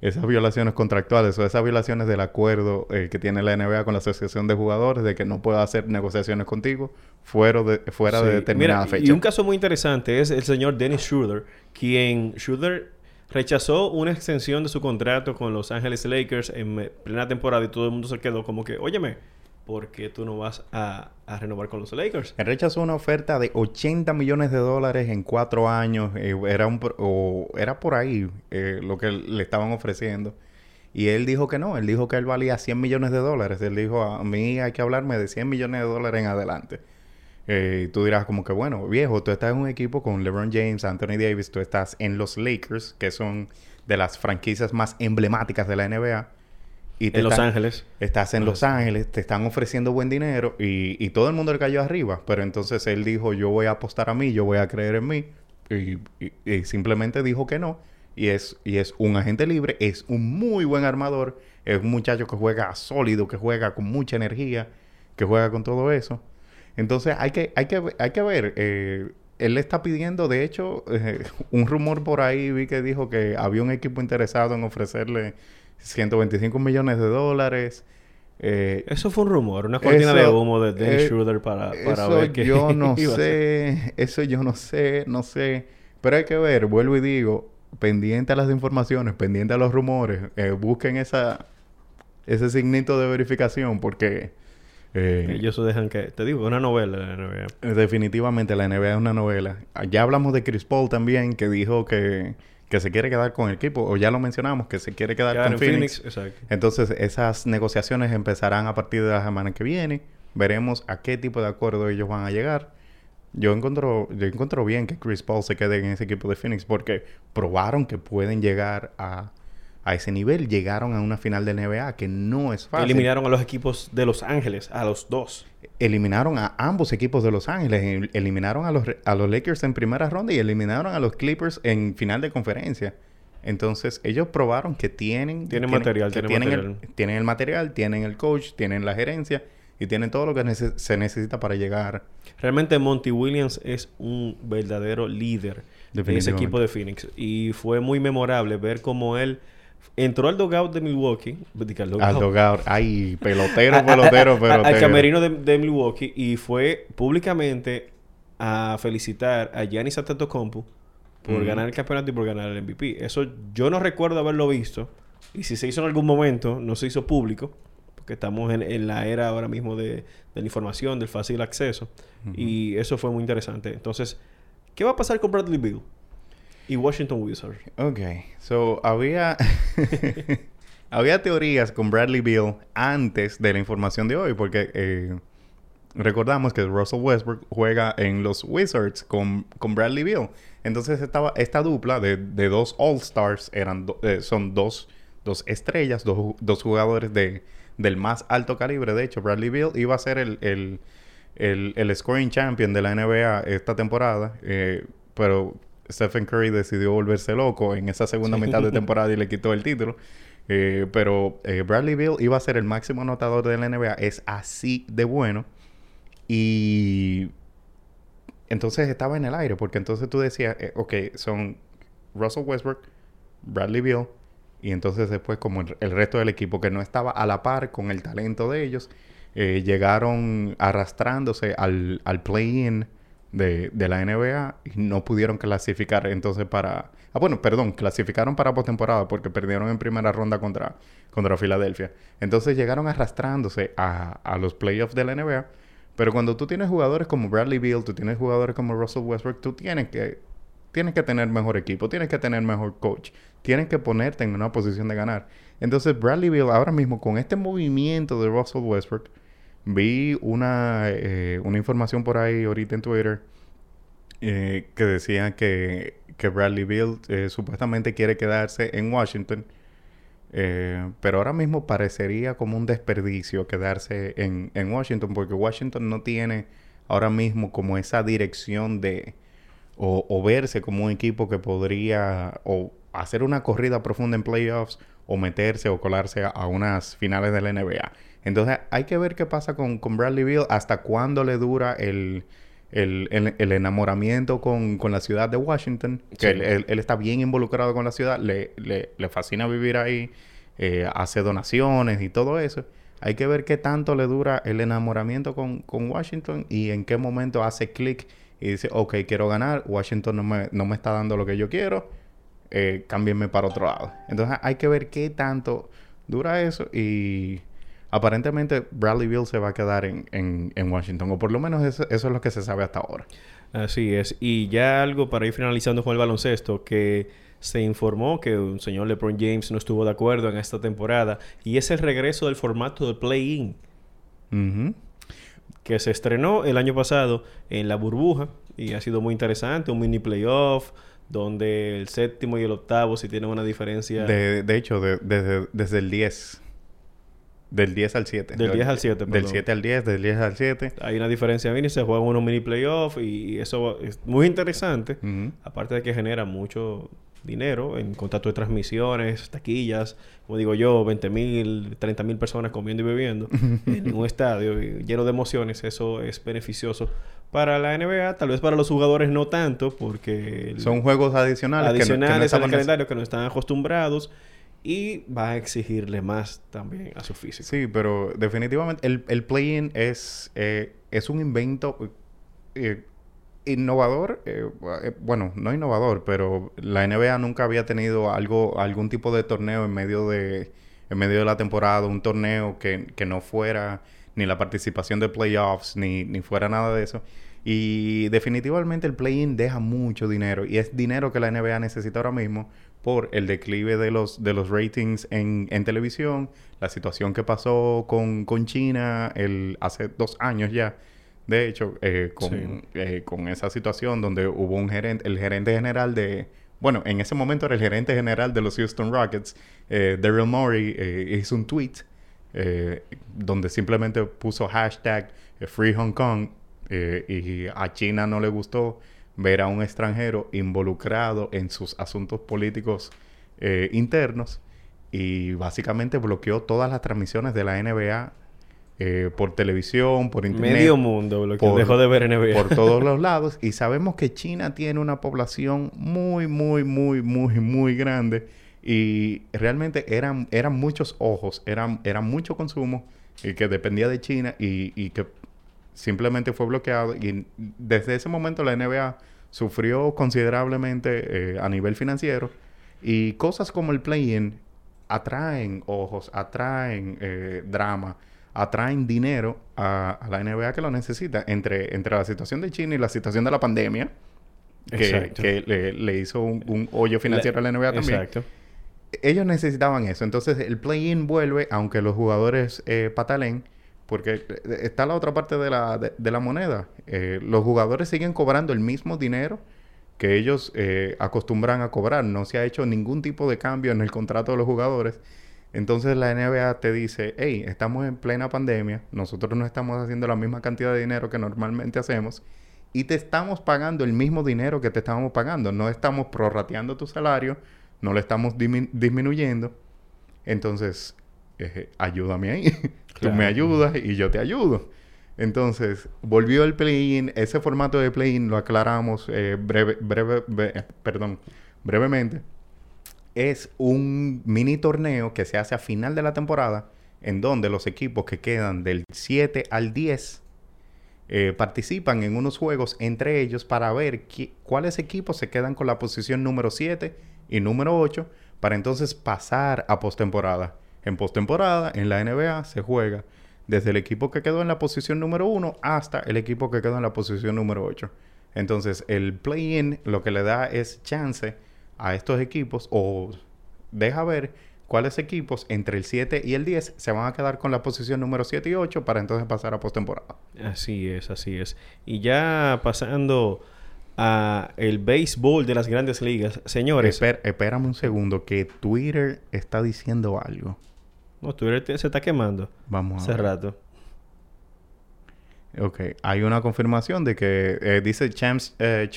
esas violaciones contractuales o esas violaciones del acuerdo eh, que tiene la NBA con la Asociación de Jugadores de que no pueda hacer negociaciones contigo fuera de, fuera de determinada fecha. Y un caso muy interesante es el señor Dennis Schroeder, quien Schroeder rechazó una extensión de su contrato con Los Ángeles Lakers en plena temporada y todo el mundo se quedó como que, óyeme, ¿por qué tú no vas a, renovar con los Lakers? Él rechazó una oferta de 80 millones de dólares en cuatro años. Eh, era, un, o era por ahí eh, lo que le estaban ofreciendo. Y él dijo que no. Él dijo que él valía 100 millones de dólares. Él dijo, a mí hay que hablarme de 100 millones de dólares en adelante. Eh, tú dirás como que, bueno, viejo, tú estás en un equipo con LeBron James, Anthony Davis, tú estás en los Lakers, que son de las franquicias más emblemáticas de la NBA y en Los Ángeles. Estás en Los Ángeles, te están ofreciendo buen dinero y, y, todo el mundo le cayó arriba. Pero entonces él dijo, yo voy a apostar a mí, yo voy a creer en mí. Y, y, simplemente dijo que no. Y es, y es un agente libre, es un muy buen armador, es un muchacho que juega sólido, que juega con mucha energía, que juega con todo eso. Entonces hay que, hay que, hay que ver. Eh, él le está pidiendo, de hecho, eh, un rumor por ahí vi que dijo que había un equipo interesado en ofrecerle 125 millones de dólares. Eh, eso fue un rumor, una cortina de humo de Dennis eh, Schroeder para, para ver qué yo no sé, eso yo no sé, no sé. Pero hay que ver, vuelvo y digo, pendiente a las informaciones, pendiente a los rumores, eh, busquen esa ese signito de verificación porque... Ellos dejan que... Te digo, una novela la NBA. Definitivamente la NBA es una novela. Ya hablamos de Chris Paul también, que dijo que que se quiere quedar con el equipo, o ya lo mencionamos, que se quiere quedar con Phoenix. Entonces, esas negociaciones empezarán a partir de la semana que viene. Veremos a qué tipo de acuerdo ellos van a llegar. Yo encuentro, yo encuentro bien que Chris Paul se quede en ese equipo de Phoenix porque probaron que pueden llegar a a ese nivel. Llegaron a una final de NBA que no es fácil. Eliminaron a los equipos de Los Ángeles, a los dos. Eliminaron a ambos equipos de Los Ángeles. Eliminaron a los, a los Lakers en primera ronda y eliminaron a los Clippers en final de conferencia. Entonces, ellos probaron que tienen... Tienen, material, tienen, El, tienen el material, tienen el coach, tienen la gerencia y tienen todo lo que se necesita para llegar. Realmente Monty Williams es un verdadero líder de ese equipo de Phoenix. Y fue muy memorable ver cómo él entró al dogout de Milwaukee. Al dogout. Ay, pelotero, pelotero, pelotero. al camerino de, Milwaukee y fue públicamente a felicitar a Giannis Antetokounmpo por ganar el campeonato y por ganar el MVP. Eso yo no recuerdo haberlo visto Y si se hizo en algún momento, no se hizo público, porque estamos en, la era ahora mismo de, la información, del fácil acceso. Y eso fue muy interesante. Entonces, ¿qué va a pasar con Bradley Bill y Washington Wizards? Ok, so había... había teorías con Bradley Bill antes de la información de hoy, porque eh, recordamos que Russell Westbrook juega en los Wizards con, con Bradley Bill. Entonces estaba esta dupla de, dos All-Stars, eran eh, son dos, dos estrellas, dos, dos jugadores de, del más alto calibre. De hecho, Bradley Bill iba a ser el, el, el, scoring champion de la NBA esta temporada, eh, pero Stephen Curry decidió volverse loco en esa segunda mitad de temporada y le quitó el título. Eh, pero Bradley Bill iba a ser el máximo anotador de la NBA. Es así de bueno. Y entonces estaba en el aire, porque entonces tú decías, eh, ok, son Russell Westbrook, Bradley Beal, y entonces después como el, resto del equipo que no estaba a la par con el talento de ellos, eh, llegaron arrastrándose al, al play-in de, de, la NBA y no pudieron clasificar entonces para... Ah, bueno, perdón, clasificaron para postemporada porque perdieron en primera ronda contra, contra Filadelfia. Entonces llegaron arrastrándose a, a los playoffs de la NBA pero cuando tú tienes jugadores como Bradley Beal, tú tienes jugadores como Russell Westbrook, tú tienes que, tienes que tener mejor equipo, tienes que tener mejor coach, tienes que ponerte en una posición de ganar. Entonces, Bradley Beal, ahora mismo, con este movimiento de Russell Westbrook, vi una, eh, una información por ahí ahorita en Twitter eh, que decía que, que Bradley Beal eh, supuestamente quiere quedarse en Washington eh, pero ahora mismo parecería como un desperdicio quedarse en, en, Washington porque Washington no tiene ahora mismo como esa dirección de o, verse como un equipo que podría o hacer una corrida profunda en playoffs o meterse o colarse a, unas finales de la NBA. Entonces hay que ver qué pasa con, con Bradley Beal, hasta cuándo le dura el, el, el, enamoramiento con, con, la ciudad de Washington, que él, él, está bien involucrado con la ciudad, le, le, le fascina vivir ahí, eh, hace donaciones y todo eso. Hay que ver qué tanto le dura el enamoramiento con, con Washington y en qué momento hace clic y dice, ok, quiero ganar, Washington no me, no me está dando lo que yo quiero, eh, cámbienme para otro lado. Entonces hay que ver qué tanto dura eso y aparentemente Bradley Bill se va a quedar en, en, Washington, o por lo menos eso, es lo que se sabe hasta ahora. Así es. Y ya algo para ir finalizando con el baloncesto, que se informó que un señor LeBron James no estuvo de acuerdo en esta temporada, y es el regreso del formato de play-in. Que se estrenó el año pasado en la burbuja y ha sido muy interesante, un mini playoff donde el séptimo y el octavo si tienen una diferencia. De, de hecho, desde, desde el 10 del 10 al 7. Del 10 al 7, Del 7 al 10, del 10 al 7. Hay una diferencia mini, se juegan unos mini playoffs y eso es muy interesante. Aparte de que genera mucho dinero en contacto de transmisiones, taquillas, como digo yo, 20 mil, 30 mil personas comiendo y bebiendo en un estadio lleno de emociones, eso es beneficioso para la NBA, tal vez para los jugadores no tanto, porque... Son juegos adicionales. Adicionales al calendario que no están acostumbrados y va a exigirle más también a su físico. Sí, pero definitivamente el, el play-in es, eh, es un invento eh, innovador. Eh, bueno, no innovador, pero la NBA nunca había tenido algo, algún tipo de torneo en medio de, en medio de la temporada, un torneo que, que no fuera ni la participación de playoffs, ni, ni fuera nada de eso. Y definitivamente el play-in deja mucho dinero y es dinero que la NBA necesita ahora mismo por el declive de los, de los ratings en, en televisión, la situación que pasó con, con China el, hace dos años ya, de hecho, eh, con, eh, con, esa situación donde hubo un gerente, el gerente general de, bueno, en ese momento era el gerente general de los Houston Rockets, eh, Daryl Morey, eh, hizo un tweet donde simplemente puso hashtag Free Hong Kong y a China no le gustó ver a un extranjero involucrado en sus asuntos políticos eh, internos y básicamente bloqueó todas las transmisiones de la NBA eh, por televisión, por internet. Medio mundo bloqueó, dejó de ver NBA. Por todos los lados. Y sabemos que China tiene una población muy, muy, muy, muy, muy grande. Y realmente eran, eran muchos ojos, eran, eran mucho consumo y que dependía de China y, y que simplemente fue bloqueado y desde ese momento la NBA sufrió considerablemente eh, a nivel financiero y cosas como el play-in atraen ojos, atraen eh, drama, atraen dinero a, la NBA que lo necesita. Entre, entre la situación de China y la situación de la pandemia, que, le, hizo un, hoyo financiero a la NBA también. Exacto. Ellos necesitaban eso. Entonces el play-in vuelve, aunque los jugadores eh, patalen, porque eh, está la otra parte de la, de, la moneda. Eh, los jugadores siguen cobrando el mismo dinero que ellos eh, acostumbran a cobrar. No se ha hecho ningún tipo de cambio en el contrato de los jugadores. Entonces la NBA te dice, hey, estamos en plena pandemia, nosotros no estamos haciendo la misma cantidad de dinero que normalmente hacemos y te estamos pagando el mismo dinero que te estábamos pagando. No estamos prorrateando tu salario, no le estamos disminuyendo. Entonces, ayúdame ahí. Tú me ayudas y yo te ayudo. Entonces, volvió el play-in. Ese formato de play-in lo aclaramos eh, breve, breve, perdón, brevemente. Es un mini torneo que se hace a final de la temporada en donde los equipos que quedan del 7 al 10 eh, participan en unos juegos entre ellos para ver cuáles equipos se quedan con la posición número 7 y número 8 para entonces pasar a postemporada. En postemporada, en la NBA, se juega desde el equipo que quedó en la posición número 1 hasta el equipo que quedó en la posición número 8. Entonces, el play-in lo que le da es chance a estos equipos o deja ver cuáles equipos entre el 7 y el 10 se van a quedar con la posición número 7 y 8 para entonces pasar a postemporada. Así es, así es. Y ya pasando a el béisbol de las grandes ligas, señores. espérame un segundo, que Twitter está diciendo algo. No, Twitter se está quemando. Vamos a Hace rato. Ok, hay una confirmación de que eh, dice Champs eh,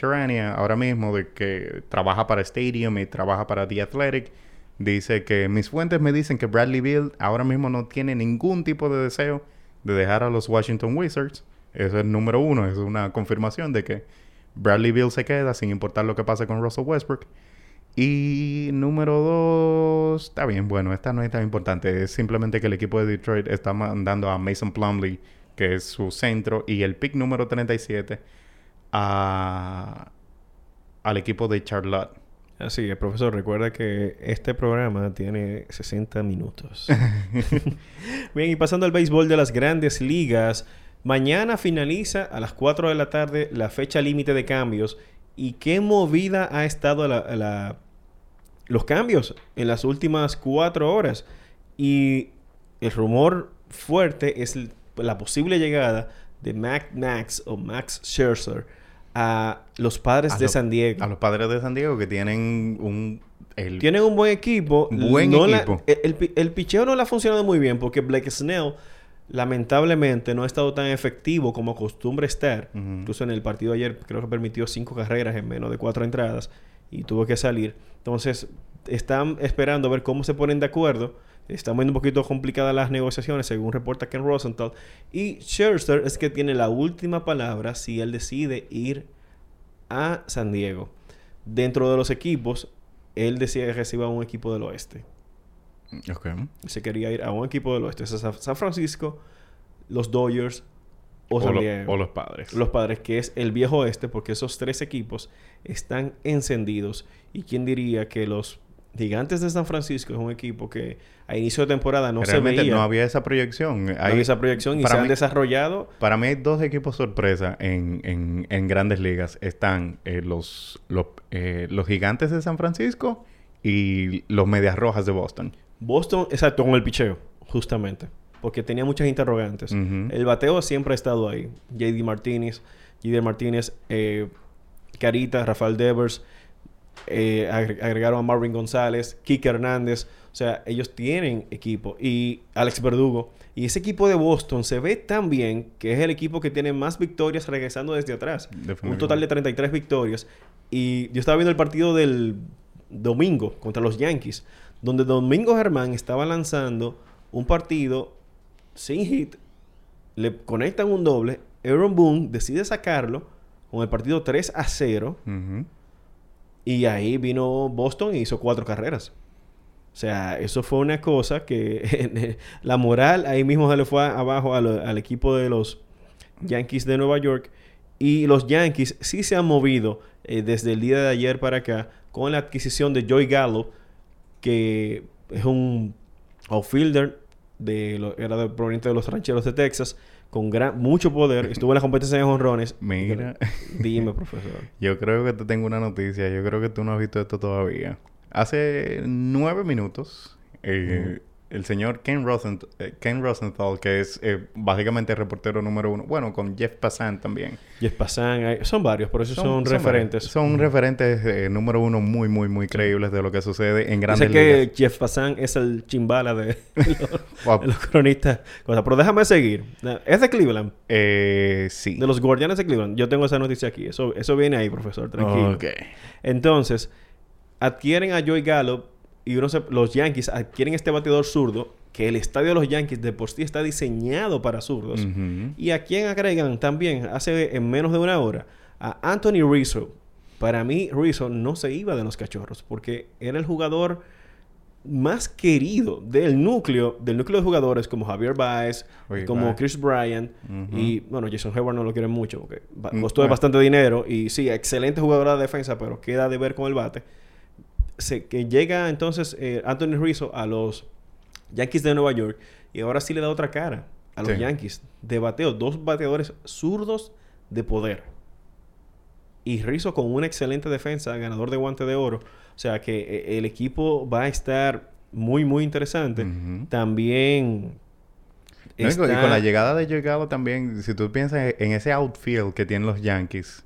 ahora mismo de que trabaja para Stadium y trabaja para The Athletic. Dice que mis fuentes me dicen que Bradley Bill ahora mismo no tiene ningún tipo de deseo de dejar a los Washington Wizards. Eso es el número uno, es una confirmación de que Bradley Bill se queda sin importar lo que pase con Russell Westbrook. Y número dos, está bien, bueno, esta no es tan importante. Es simplemente que el equipo de Detroit está mandando a Mason Plumley, que es su centro, y el pick número 37 a, al equipo de Charlotte. Así es, profesor. Recuerda que este programa tiene 60 minutos. bien, y pasando al béisbol de las grandes ligas. Mañana finaliza a las 4 de la tarde la fecha límite de cambios y qué movida ha estado la, los cambios en las últimas cuatro horas. Y el rumor fuerte es la posible llegada de Max o Max Scherzer a los padres de San Diego. A los padres de San Diego que tienen un... tienen un buen equipo. Buen equipo. el, el, picheo no le ha funcionado muy bien porque Blake Snell lamentablemente no ha estado tan efectivo como acostumbra estar. Incluso en el partido ayer creo que permitió cinco carreras en menos de cuatro entradas y tuvo que salir. Entonces están esperando a ver cómo se ponen de acuerdo. Están viendo un poquito complicadas las negociaciones, según reporta Ken Rosenthal. Y Scherzer es que tiene la última palabra si él decide ir a San Diego. Dentro de los equipos, él decía que reciba un equipo del oeste. Se quería ir a un equipo del oeste. San Francisco, los Dodgers o, o los padres. Los padres, que es el viejo oeste, porque esos tres equipos están encendidos. Y quién diría que los Gigantes de San Francisco es un equipo que a inicio de temporada no se veía. no había esa proyección. No había esa proyección y se han desarrollado. Para mí hay dos equipos sorpresa en, en, grandes ligas. Están eh, los, los, eh, los Gigantes de San Francisco y los Medias Rojas de Boston. Boston, exacto, con el picheo, justamente. Porque tenía muchas interrogantes. El bateo siempre ha estado ahí. JD Martínez, JD Martínez, eh, Carita, Rafael Devers, eh, agregaron a Marvin González, Kike Hernández. O sea, ellos tienen equipo. Y Alex Verdugo. Y ese equipo de Boston se ve tan bien que es el equipo que tiene más victorias regresando desde atrás. Un total de 33 victorias. Y yo estaba viendo el partido del domingo contra los Yankees donde Domingo Germán estaba lanzando un partido sin hit, le conectan un doble, Aaron Boone decide sacarlo con el partido 3 a 0 y ahí vino Boston y hizo cuatro carreras. O sea, eso fue una cosa que la moral ahí mismo se le fue abajo al, equipo de los Yankees de Nueva York. Y los Yankees sí se han movido eh, desde el día de ayer para acá con la adquisición de Joey Gallo, que es un outfielder de era de, proveniente de los rancheros de Texas con gran, mucho poder. Estuvo en la competencia de honrones. Mira. Dime, profesor. Yo creo que te tengo una noticia. Yo creo que tú no has visto esto todavía. Hace nueve minutos, eh, el señor Ken, eh, Ken Rosenthal, que es eh, básicamente el reportero número uno, bueno, con Jeff Passan también. Jeff Passan, son varios, por eso son, referentes. Son, referentes eh, número uno muy, muy, muy creíbles de lo que sucede en grandes Sé que Jeff Passan es el chimbala de, los, cronistas. pero déjame seguir. ¿Es de Cleveland? sí. De los Guardianes de Cleveland. Yo tengo esa noticia aquí. Eso, eso viene ahí, profesor. Tranquilo. Ok. Entonces, adquieren a Joey Gallup y los Yankees adquieren este bateador zurdo, que el estadio de los Yankees de por sí está diseñado para zurdos. Y a quien agregan también, hace en menos de una hora, a Anthony Rizzo. Para mí, Rizzo no se iba de los cachorros, porque era el jugador más querido del núcleo, del núcleo de jugadores como Javier Baez, como Chris Bryant y bueno, Jason Hayward no lo quiere mucho porque mm, costó bastante dinero y sí, excelente jugador de defensa, pero queda de ver con el bate que llega entonces eh, Anthony Rizzo a los Yankees de Nueva York y ahora sí le da otra cara a los Yankees de bateo. Dos bateadores zurdos de poder. Y Rizzo con una excelente defensa, ganador de guante de oro. O sea que eh, el equipo va a estar muy, muy interesante. También... Y con la llegada de Joe también, si tú piensas en ese outfield que tienen los Yankees,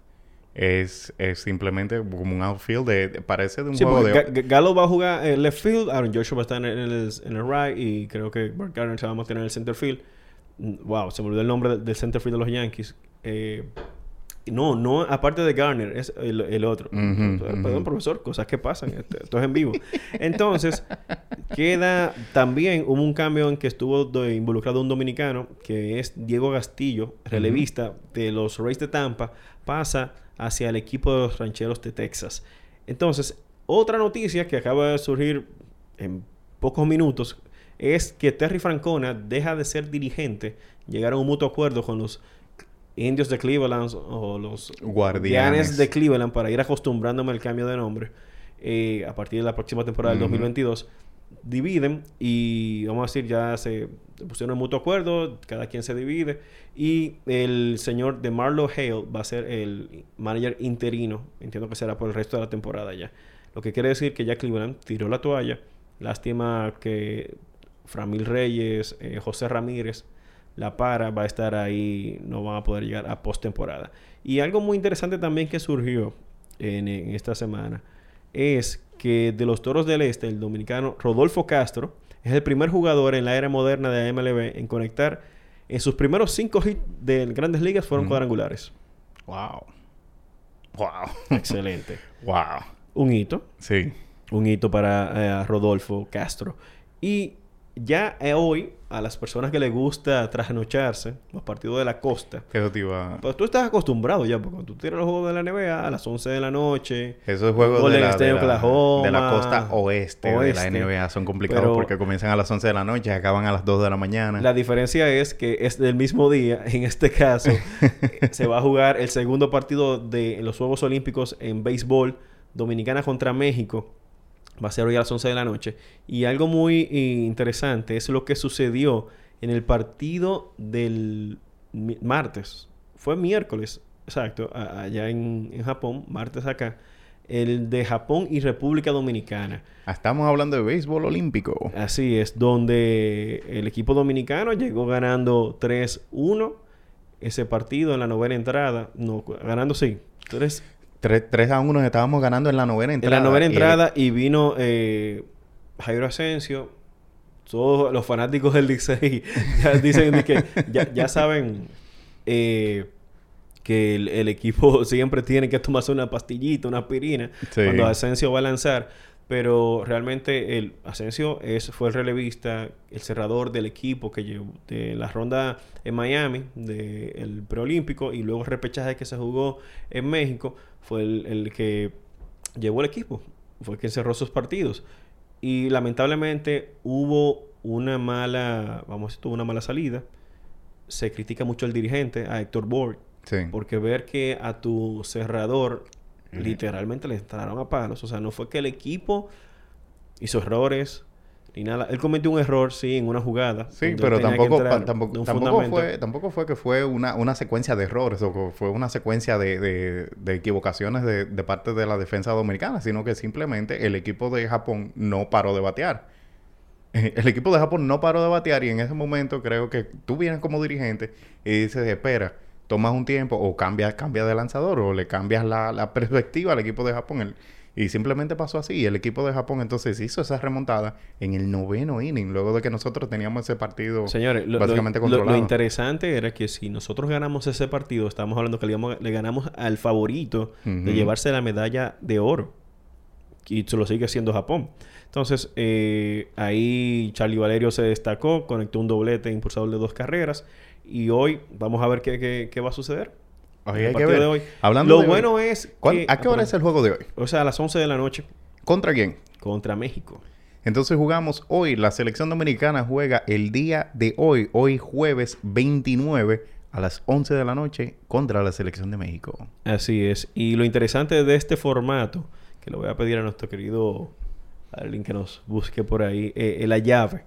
es, es simplemente como un outfield de, parece de un juego de Galo va a jugar en left field Aaron Joshua va a estar en el, en el right y creo que Mark Garner se va a mantener en el center field. Wow se me olvidó el nombre del, center field de los Yankees. Eh, no, no, aparte de Garner, es el, el otro. Perdón, profesor, cosas que pasan. Este, esto, es en vivo. Entonces, queda también hubo un cambio en que estuvo involucrado un dominicano, que es Diego Castillo, relevista de los Rays de Tampa, pasa hacia el equipo de los rancheros de Texas. Entonces, otra noticia que acaba de surgir en pocos minutos es que Terry Francona deja de ser dirigente, llegaron a un mutuo acuerdo con los indios de Cleveland o los guardianes de Cleveland para ir acostumbrándome al cambio de nombre eh, a partir de la próxima temporada del 2022 dividen y vamos a decir ya se pusieron en mutuo acuerdo, cada quien se divide y el señor de Marlo Hale va a ser el manager interino, entiendo que será por el resto de la temporada ya. Lo que quiere decir que ya Cleveland tiró la toalla, lástima que Framil Reyes, eh, José Ramírez, la para va a estar ahí, no van a poder llegar a postemporada. Y algo muy interesante también que surgió en esta semana es que de los Toros del Este, el dominicano Rodolfo Castro es el primer jugador en la era moderna de MLB en conectar en sus primeros cinco hits de grandes ligas fueron cuadrangulares. Wow. Wow. Excelente. wow. Un hito. Sí. Un hito para eh, Rodolfo Castro. Y ya hoy, a las personas que les gusta trasnocharse, los partidos de la costa. Eso te iba... Pues tú estás acostumbrado ya, porque cuando tú tiras los juegos de la NBA a las 11 de la noche. Esos juegos de la, de, la, costa oeste, de la NBA son complicados porque comienzan a las 11 de la noche y acaban a las 2 de la mañana. La diferencia es que es del mismo día. En este caso, se va a jugar el segundo partido de los Juegos Olímpicos en béisbol, Dominicana contra México Va a ser hoy a las 11 de la noche. Y algo muy eh, interesante es lo que sucedió en el partido del martes. Fue miércoles, exacto, allá en, Japón, martes acá. El de Japón y República Dominicana. Estamos hablando de béisbol olímpico. Así es, donde el equipo dominicano llegó ganando 3-1 ese partido en la novena entrada. No, ganando sí, 3 3, a 1 estábamos ganando en la novena entrada. En la novena entrada y, vino eh, Jairo Asensio. Todos los fanáticos del Licey ya dicen que ya, saben eh, que el, equipo siempre tiene que tomarse una pastillita, una aspirina cuando Asensio va a lanzar. Pero realmente el Asensio es, fue el relevista, el cerrador del equipo que llevó de la ronda en Miami, del preolímpico, y luego el repechaje que se jugó en México fue el, que llevó el equipo, fue el que cerró sus partidos. Y lamentablemente hubo una mala, vamos a decir, tuvo una mala salida. Se critica mucho al dirigente, a Héctor Borg, porque ver que a tu cerrador literalmente le entraron a palos, o sea, no fue que el equipo hizo errores, ni nada. Él cometió un error, sí, en una jugada. Sí, pero tampoco, tampoco, tampoco, fue, tampoco fue que fue una, una secuencia de errores o fue una secuencia de, de, de equivocaciones de, de, parte de la defensa dominicana, sino que simplemente el equipo de Japón no paró de batear. El equipo de Japón no paró de batear y en ese momento creo que tú vienes como dirigente y dices, espera, tomas un tiempo o cambias cambia de lanzador o le cambias la, la perspectiva al equipo de Japón. El, y simplemente pasó así. Y el equipo de Japón entonces hizo esa remontada en el noveno inning, luego de que nosotros teníamos ese partido Señores, básicamente controlado. Lo, interesante era que si nosotros ganamos ese partido, estamos hablando que le, ganamos al favorito de llevarse la medalla de oro. Y se lo sigue siendo Japón. Entonces, eh, ahí Charlie Valerio se destacó, conectó un doblete impulsador de dos carreras. Y hoy vamos a ver qué, qué va a suceder hay que ver. hoy. Hablando Lo bueno es que... ¿A qué hora es el juego de hoy? O sea, a las 11 de la noche. ¿Contra quién? Contra México. Entonces jugamos hoy. La selección dominicana juega el día de hoy, hoy jueves 29 a las 11 de la noche contra la selección de México. Así es. Y lo interesante de este formato, que lo voy a pedir a nuestro querido alguien que nos busque por ahí, eh, la llave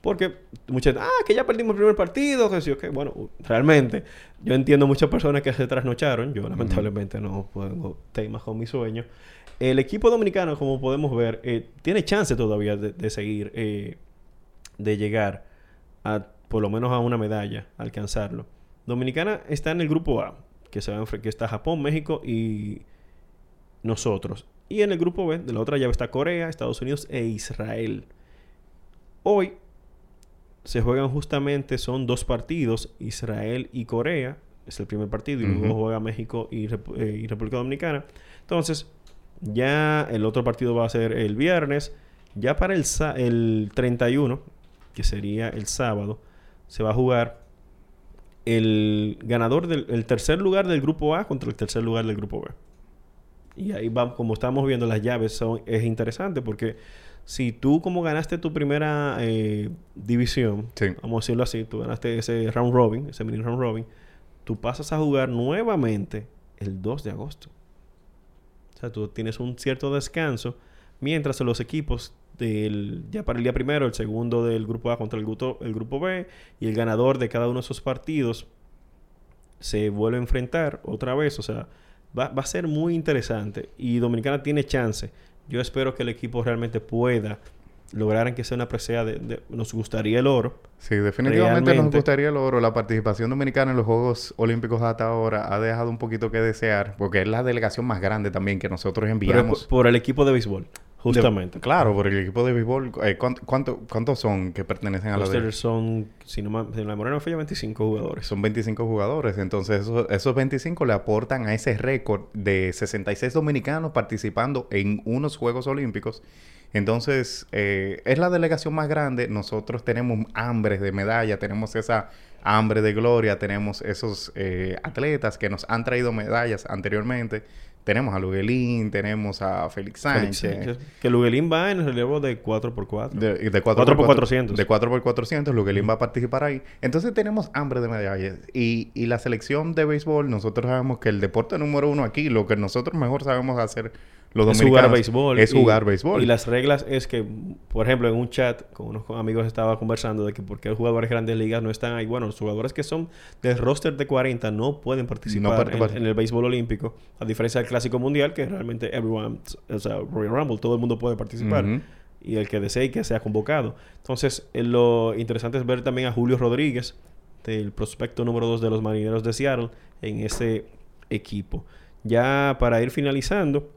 porque muchas ah, que ya perdimos el primer partido, que sí, ok. Bueno, realmente, yo entiendo muchas personas que se trasnocharon. Yo, lamentablemente, no puedo temas con mi sueño. El equipo dominicano, como podemos ver, eh, tiene chance todavía de, seguir, eh, de llegar a por lo menos a una medalla, alcanzarlo. Dominicana está en el grupo A, que, se va que está Japón, México y nosotros. Y en el grupo B, de la otra llave está Corea, Estados Unidos e Israel. Hoy se juegan justamente, son dos partidos, Israel y Corea, es el primer partido, y luego juega México y, eh, República Dominicana. Entonces, ya el otro partido va a ser el viernes, ya para el, el 31, que sería el sábado, se va a jugar el ganador del tercer lugar del grupo A contra el tercer lugar del grupo B. Y ahí vamos, como estamos viendo las llaves, son, es interesante porque si tú como ganaste tu primera eh, división, vamos a decirlo así, tú ganaste ese round robin, ese mini round robin, tú pasas a jugar nuevamente el 2 de agosto. O sea, tú tienes un cierto descanso, mientras los equipos del, ya para el día primero, el segundo del grupo A contra el grupo, el grupo B, y el ganador de cada uno de esos partidos se vuelve a enfrentar otra vez. O sea, va, va a ser muy interesante. Y Dominicana tiene chance yo espero que el equipo realmente pueda lograr en que sea una presea de, Nos gustaría el oro. Sí, definitivamente nos gustaría el oro. La participación dominicana en los Juegos Olímpicos hasta ahora ha dejado un poquito que desear, porque es la delegación más grande también que nosotros enviamos. por, el equipo de béisbol. Justamente. claro, por el equipo de béisbol. Eh, ¿cuánto, cuántos son que pertenecen a la de... son, si no, si la memoria no falla, 25 jugadores. Son 25 jugadores. Entonces, esos, esos 25 le aportan a ese récord de 66 dominicanos participando en unos Juegos Olímpicos. Entonces, eh, es la delegación más grande. Nosotros tenemos hambre de medalla, tenemos esa hambre de gloria, tenemos esos eh, atletas que nos han traído medallas anteriormente. Tenemos a Luguelín, tenemos a Félix Sánchez. Que Luguelín va en el relevo de 4x4. De, de 4 x 400. De 4x400, Luguelín va a participar ahí. Entonces tenemos hambre de medallas. Y, y la selección de béisbol, nosotros sabemos que el deporte número uno aquí, lo que nosotros mejor sabemos hacer los es jugar béisbol. Es jugar béisbol. Y las reglas es que, por ejemplo, en un chat con unos amigos estaba conversando de que por qué los jugadores de grandes ligas no están ahí. Bueno, los jugadores que son del roster de 40 no pueden participar en, el béisbol olímpico. A diferencia del Clásico Mundial, que realmente everyone, o sea, Royal Rumble, todo el mundo puede participar. Y el que desee que sea convocado. Entonces, eh, lo interesante es ver también a Julio Rodríguez, del prospecto número 2 de los Marineros de Seattle, en ese equipo. Ya para ir finalizando,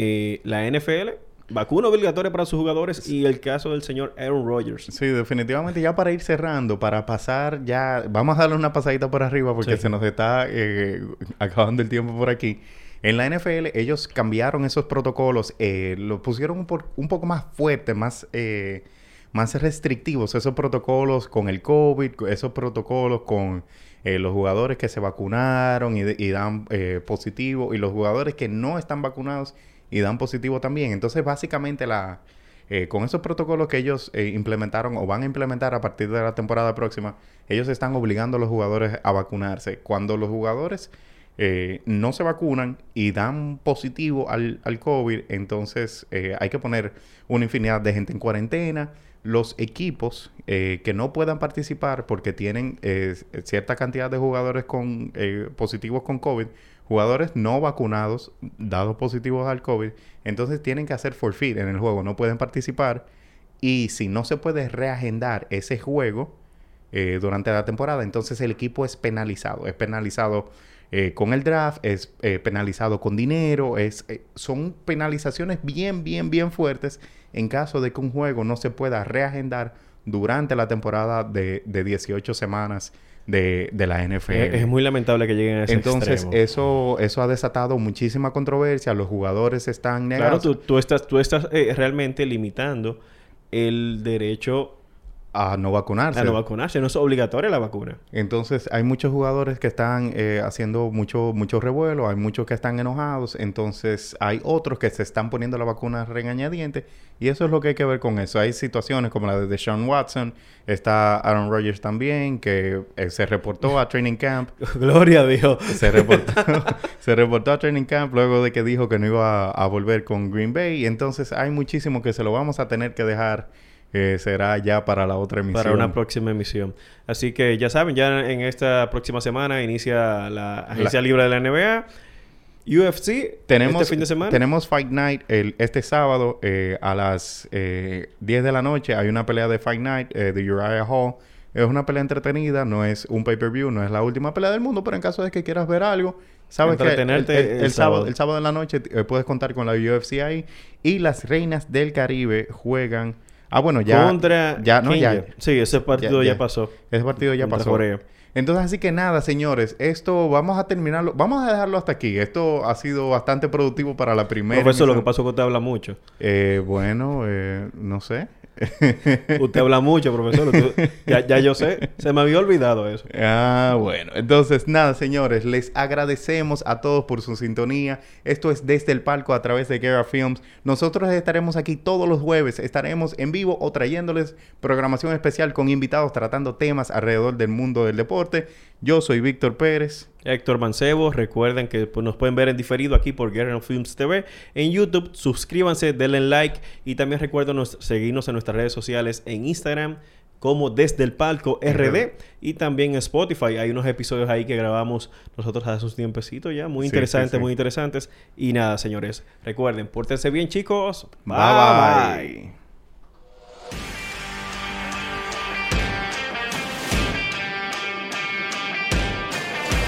eh, la NFL, vacuna obligatoria para sus jugadores y el caso del señor Aaron Rodgers. Sí, definitivamente ya para ir cerrando, para pasar ya, vamos a darle una pasadita por arriba porque se nos está eh, acabando el tiempo por aquí. En la NFL ellos cambiaron esos protocolos, eh, los pusieron un, un, poco más fuertes, más, eh, más restrictivos, esos protocolos con el COVID, esos protocolos con los jugadores que se vacunaron y, y dan positivo y los jugadores que no están vacunados y dan positivo también. Entonces, básicamente, la, eh, con esos protocolos que ellos eh, implementaron o van a implementar a partir de la temporada próxima, ellos están obligando a los jugadores a vacunarse. Cuando los jugadores eh, no se vacunan y dan positivo al, al COVID, entonces eh, hay que poner una infinidad de gente en cuarentena. Los equipos que no puedan participar porque tienen cierta cantidad de jugadores con positivos con COVID, jugadores no vacunados, dados positivos al COVID, entonces tienen que hacer forfeit en el juego, no pueden participar. Y si no se puede reagendar ese juego durante la temporada, entonces el equipo es penalizado. Es penalizado eh, con el draft, es eh, penalizado con dinero, es, eh, son penalizaciones bien, bien, bien fuertes en caso de que un juego no se pueda reagendar durante la temporada de, de 18 semanas de, de, la NFL. Es, muy lamentable que lleguen a ese Entonces, eso eso ha desatado muchísima controversia. Los jugadores están negados. Claro, tú, tú estás, tú estás realmente limitando el derecho a no vacunarse. A no vacunarse, no es obligatoria la vacuna. Entonces, hay muchos jugadores que están eh, haciendo mucho, mucho revuelo, hay muchos que están enojados, entonces hay otros que se están poniendo la vacuna regañadiente y eso es lo que hay que ver con eso. Hay situaciones como la de Deshaun Watson, está Aaron Rodgers también, que eh, se reportó a Training Camp. Gloria a Dios. Se reportó, se reportó a Training Camp luego de que dijo que no iba a, a volver con Green Bay, y entonces hay muchísimo que se lo vamos a tener que dejar será ya para la otra emisión. Para una próxima emisión. Así que ya saben, ya en esta próxima semana inicia la agencia libre de la NBA. UFC, tenemos, este fin de semana. Tenemos Fight Night el, este sábado eh, a las eh, 10 de la noche. Hay una pelea de Fight Night eh, de Uriah Hall. Es una pelea entretenida, no es un pay-per-view, no es la última pelea del mundo, pero en caso de que quieras ver algo, sabes que el, sábado. el sábado en la noche eh, puedes contar con la UFC ahí. Y las reinas del Caribe juegan Ah, bueno, ya. Contra. Ya, no, ya. Sí, ese partido ya, pasó. Ese partido ya pasó. Entonces, así que nada, señores, esto vamos a terminarlo, vamos a dejarlo hasta aquí. Esto ha sido bastante productivo para la primera. Profesor, lo que pasó es que usted habla mucho. Eh, bueno, eh, no sé. Usted habla mucho, profesor. ya, ya, yo sé. Se me había olvidado eso. Ah, bueno. Entonces, nada, señores. Les agradecemos a todos por su sintonía. Esto es Desde el Palco a través de Guerra Films. Nosotros estaremos aquí todos los jueves. Estaremos en vivo o trayéndoles programación especial con invitados tratando temas alrededor del mundo del deporte. Yo soy Víctor Pérez. Héctor Mancebo. Recuerden que pues, nos pueden ver en diferido aquí por Guerrero Films TV. En YouTube, suscríbanse, denle like y también recuerden seguirnos en nuestras redes sociales en Instagram como Desde el Palco RD y también en Spotify. Hay unos episodios ahí que grabamos nosotros hace un tiempecito ya, muy interesantes, muy interesantes. Y nada, señores, recuerden, pórtense bien, chicos. bye. bye.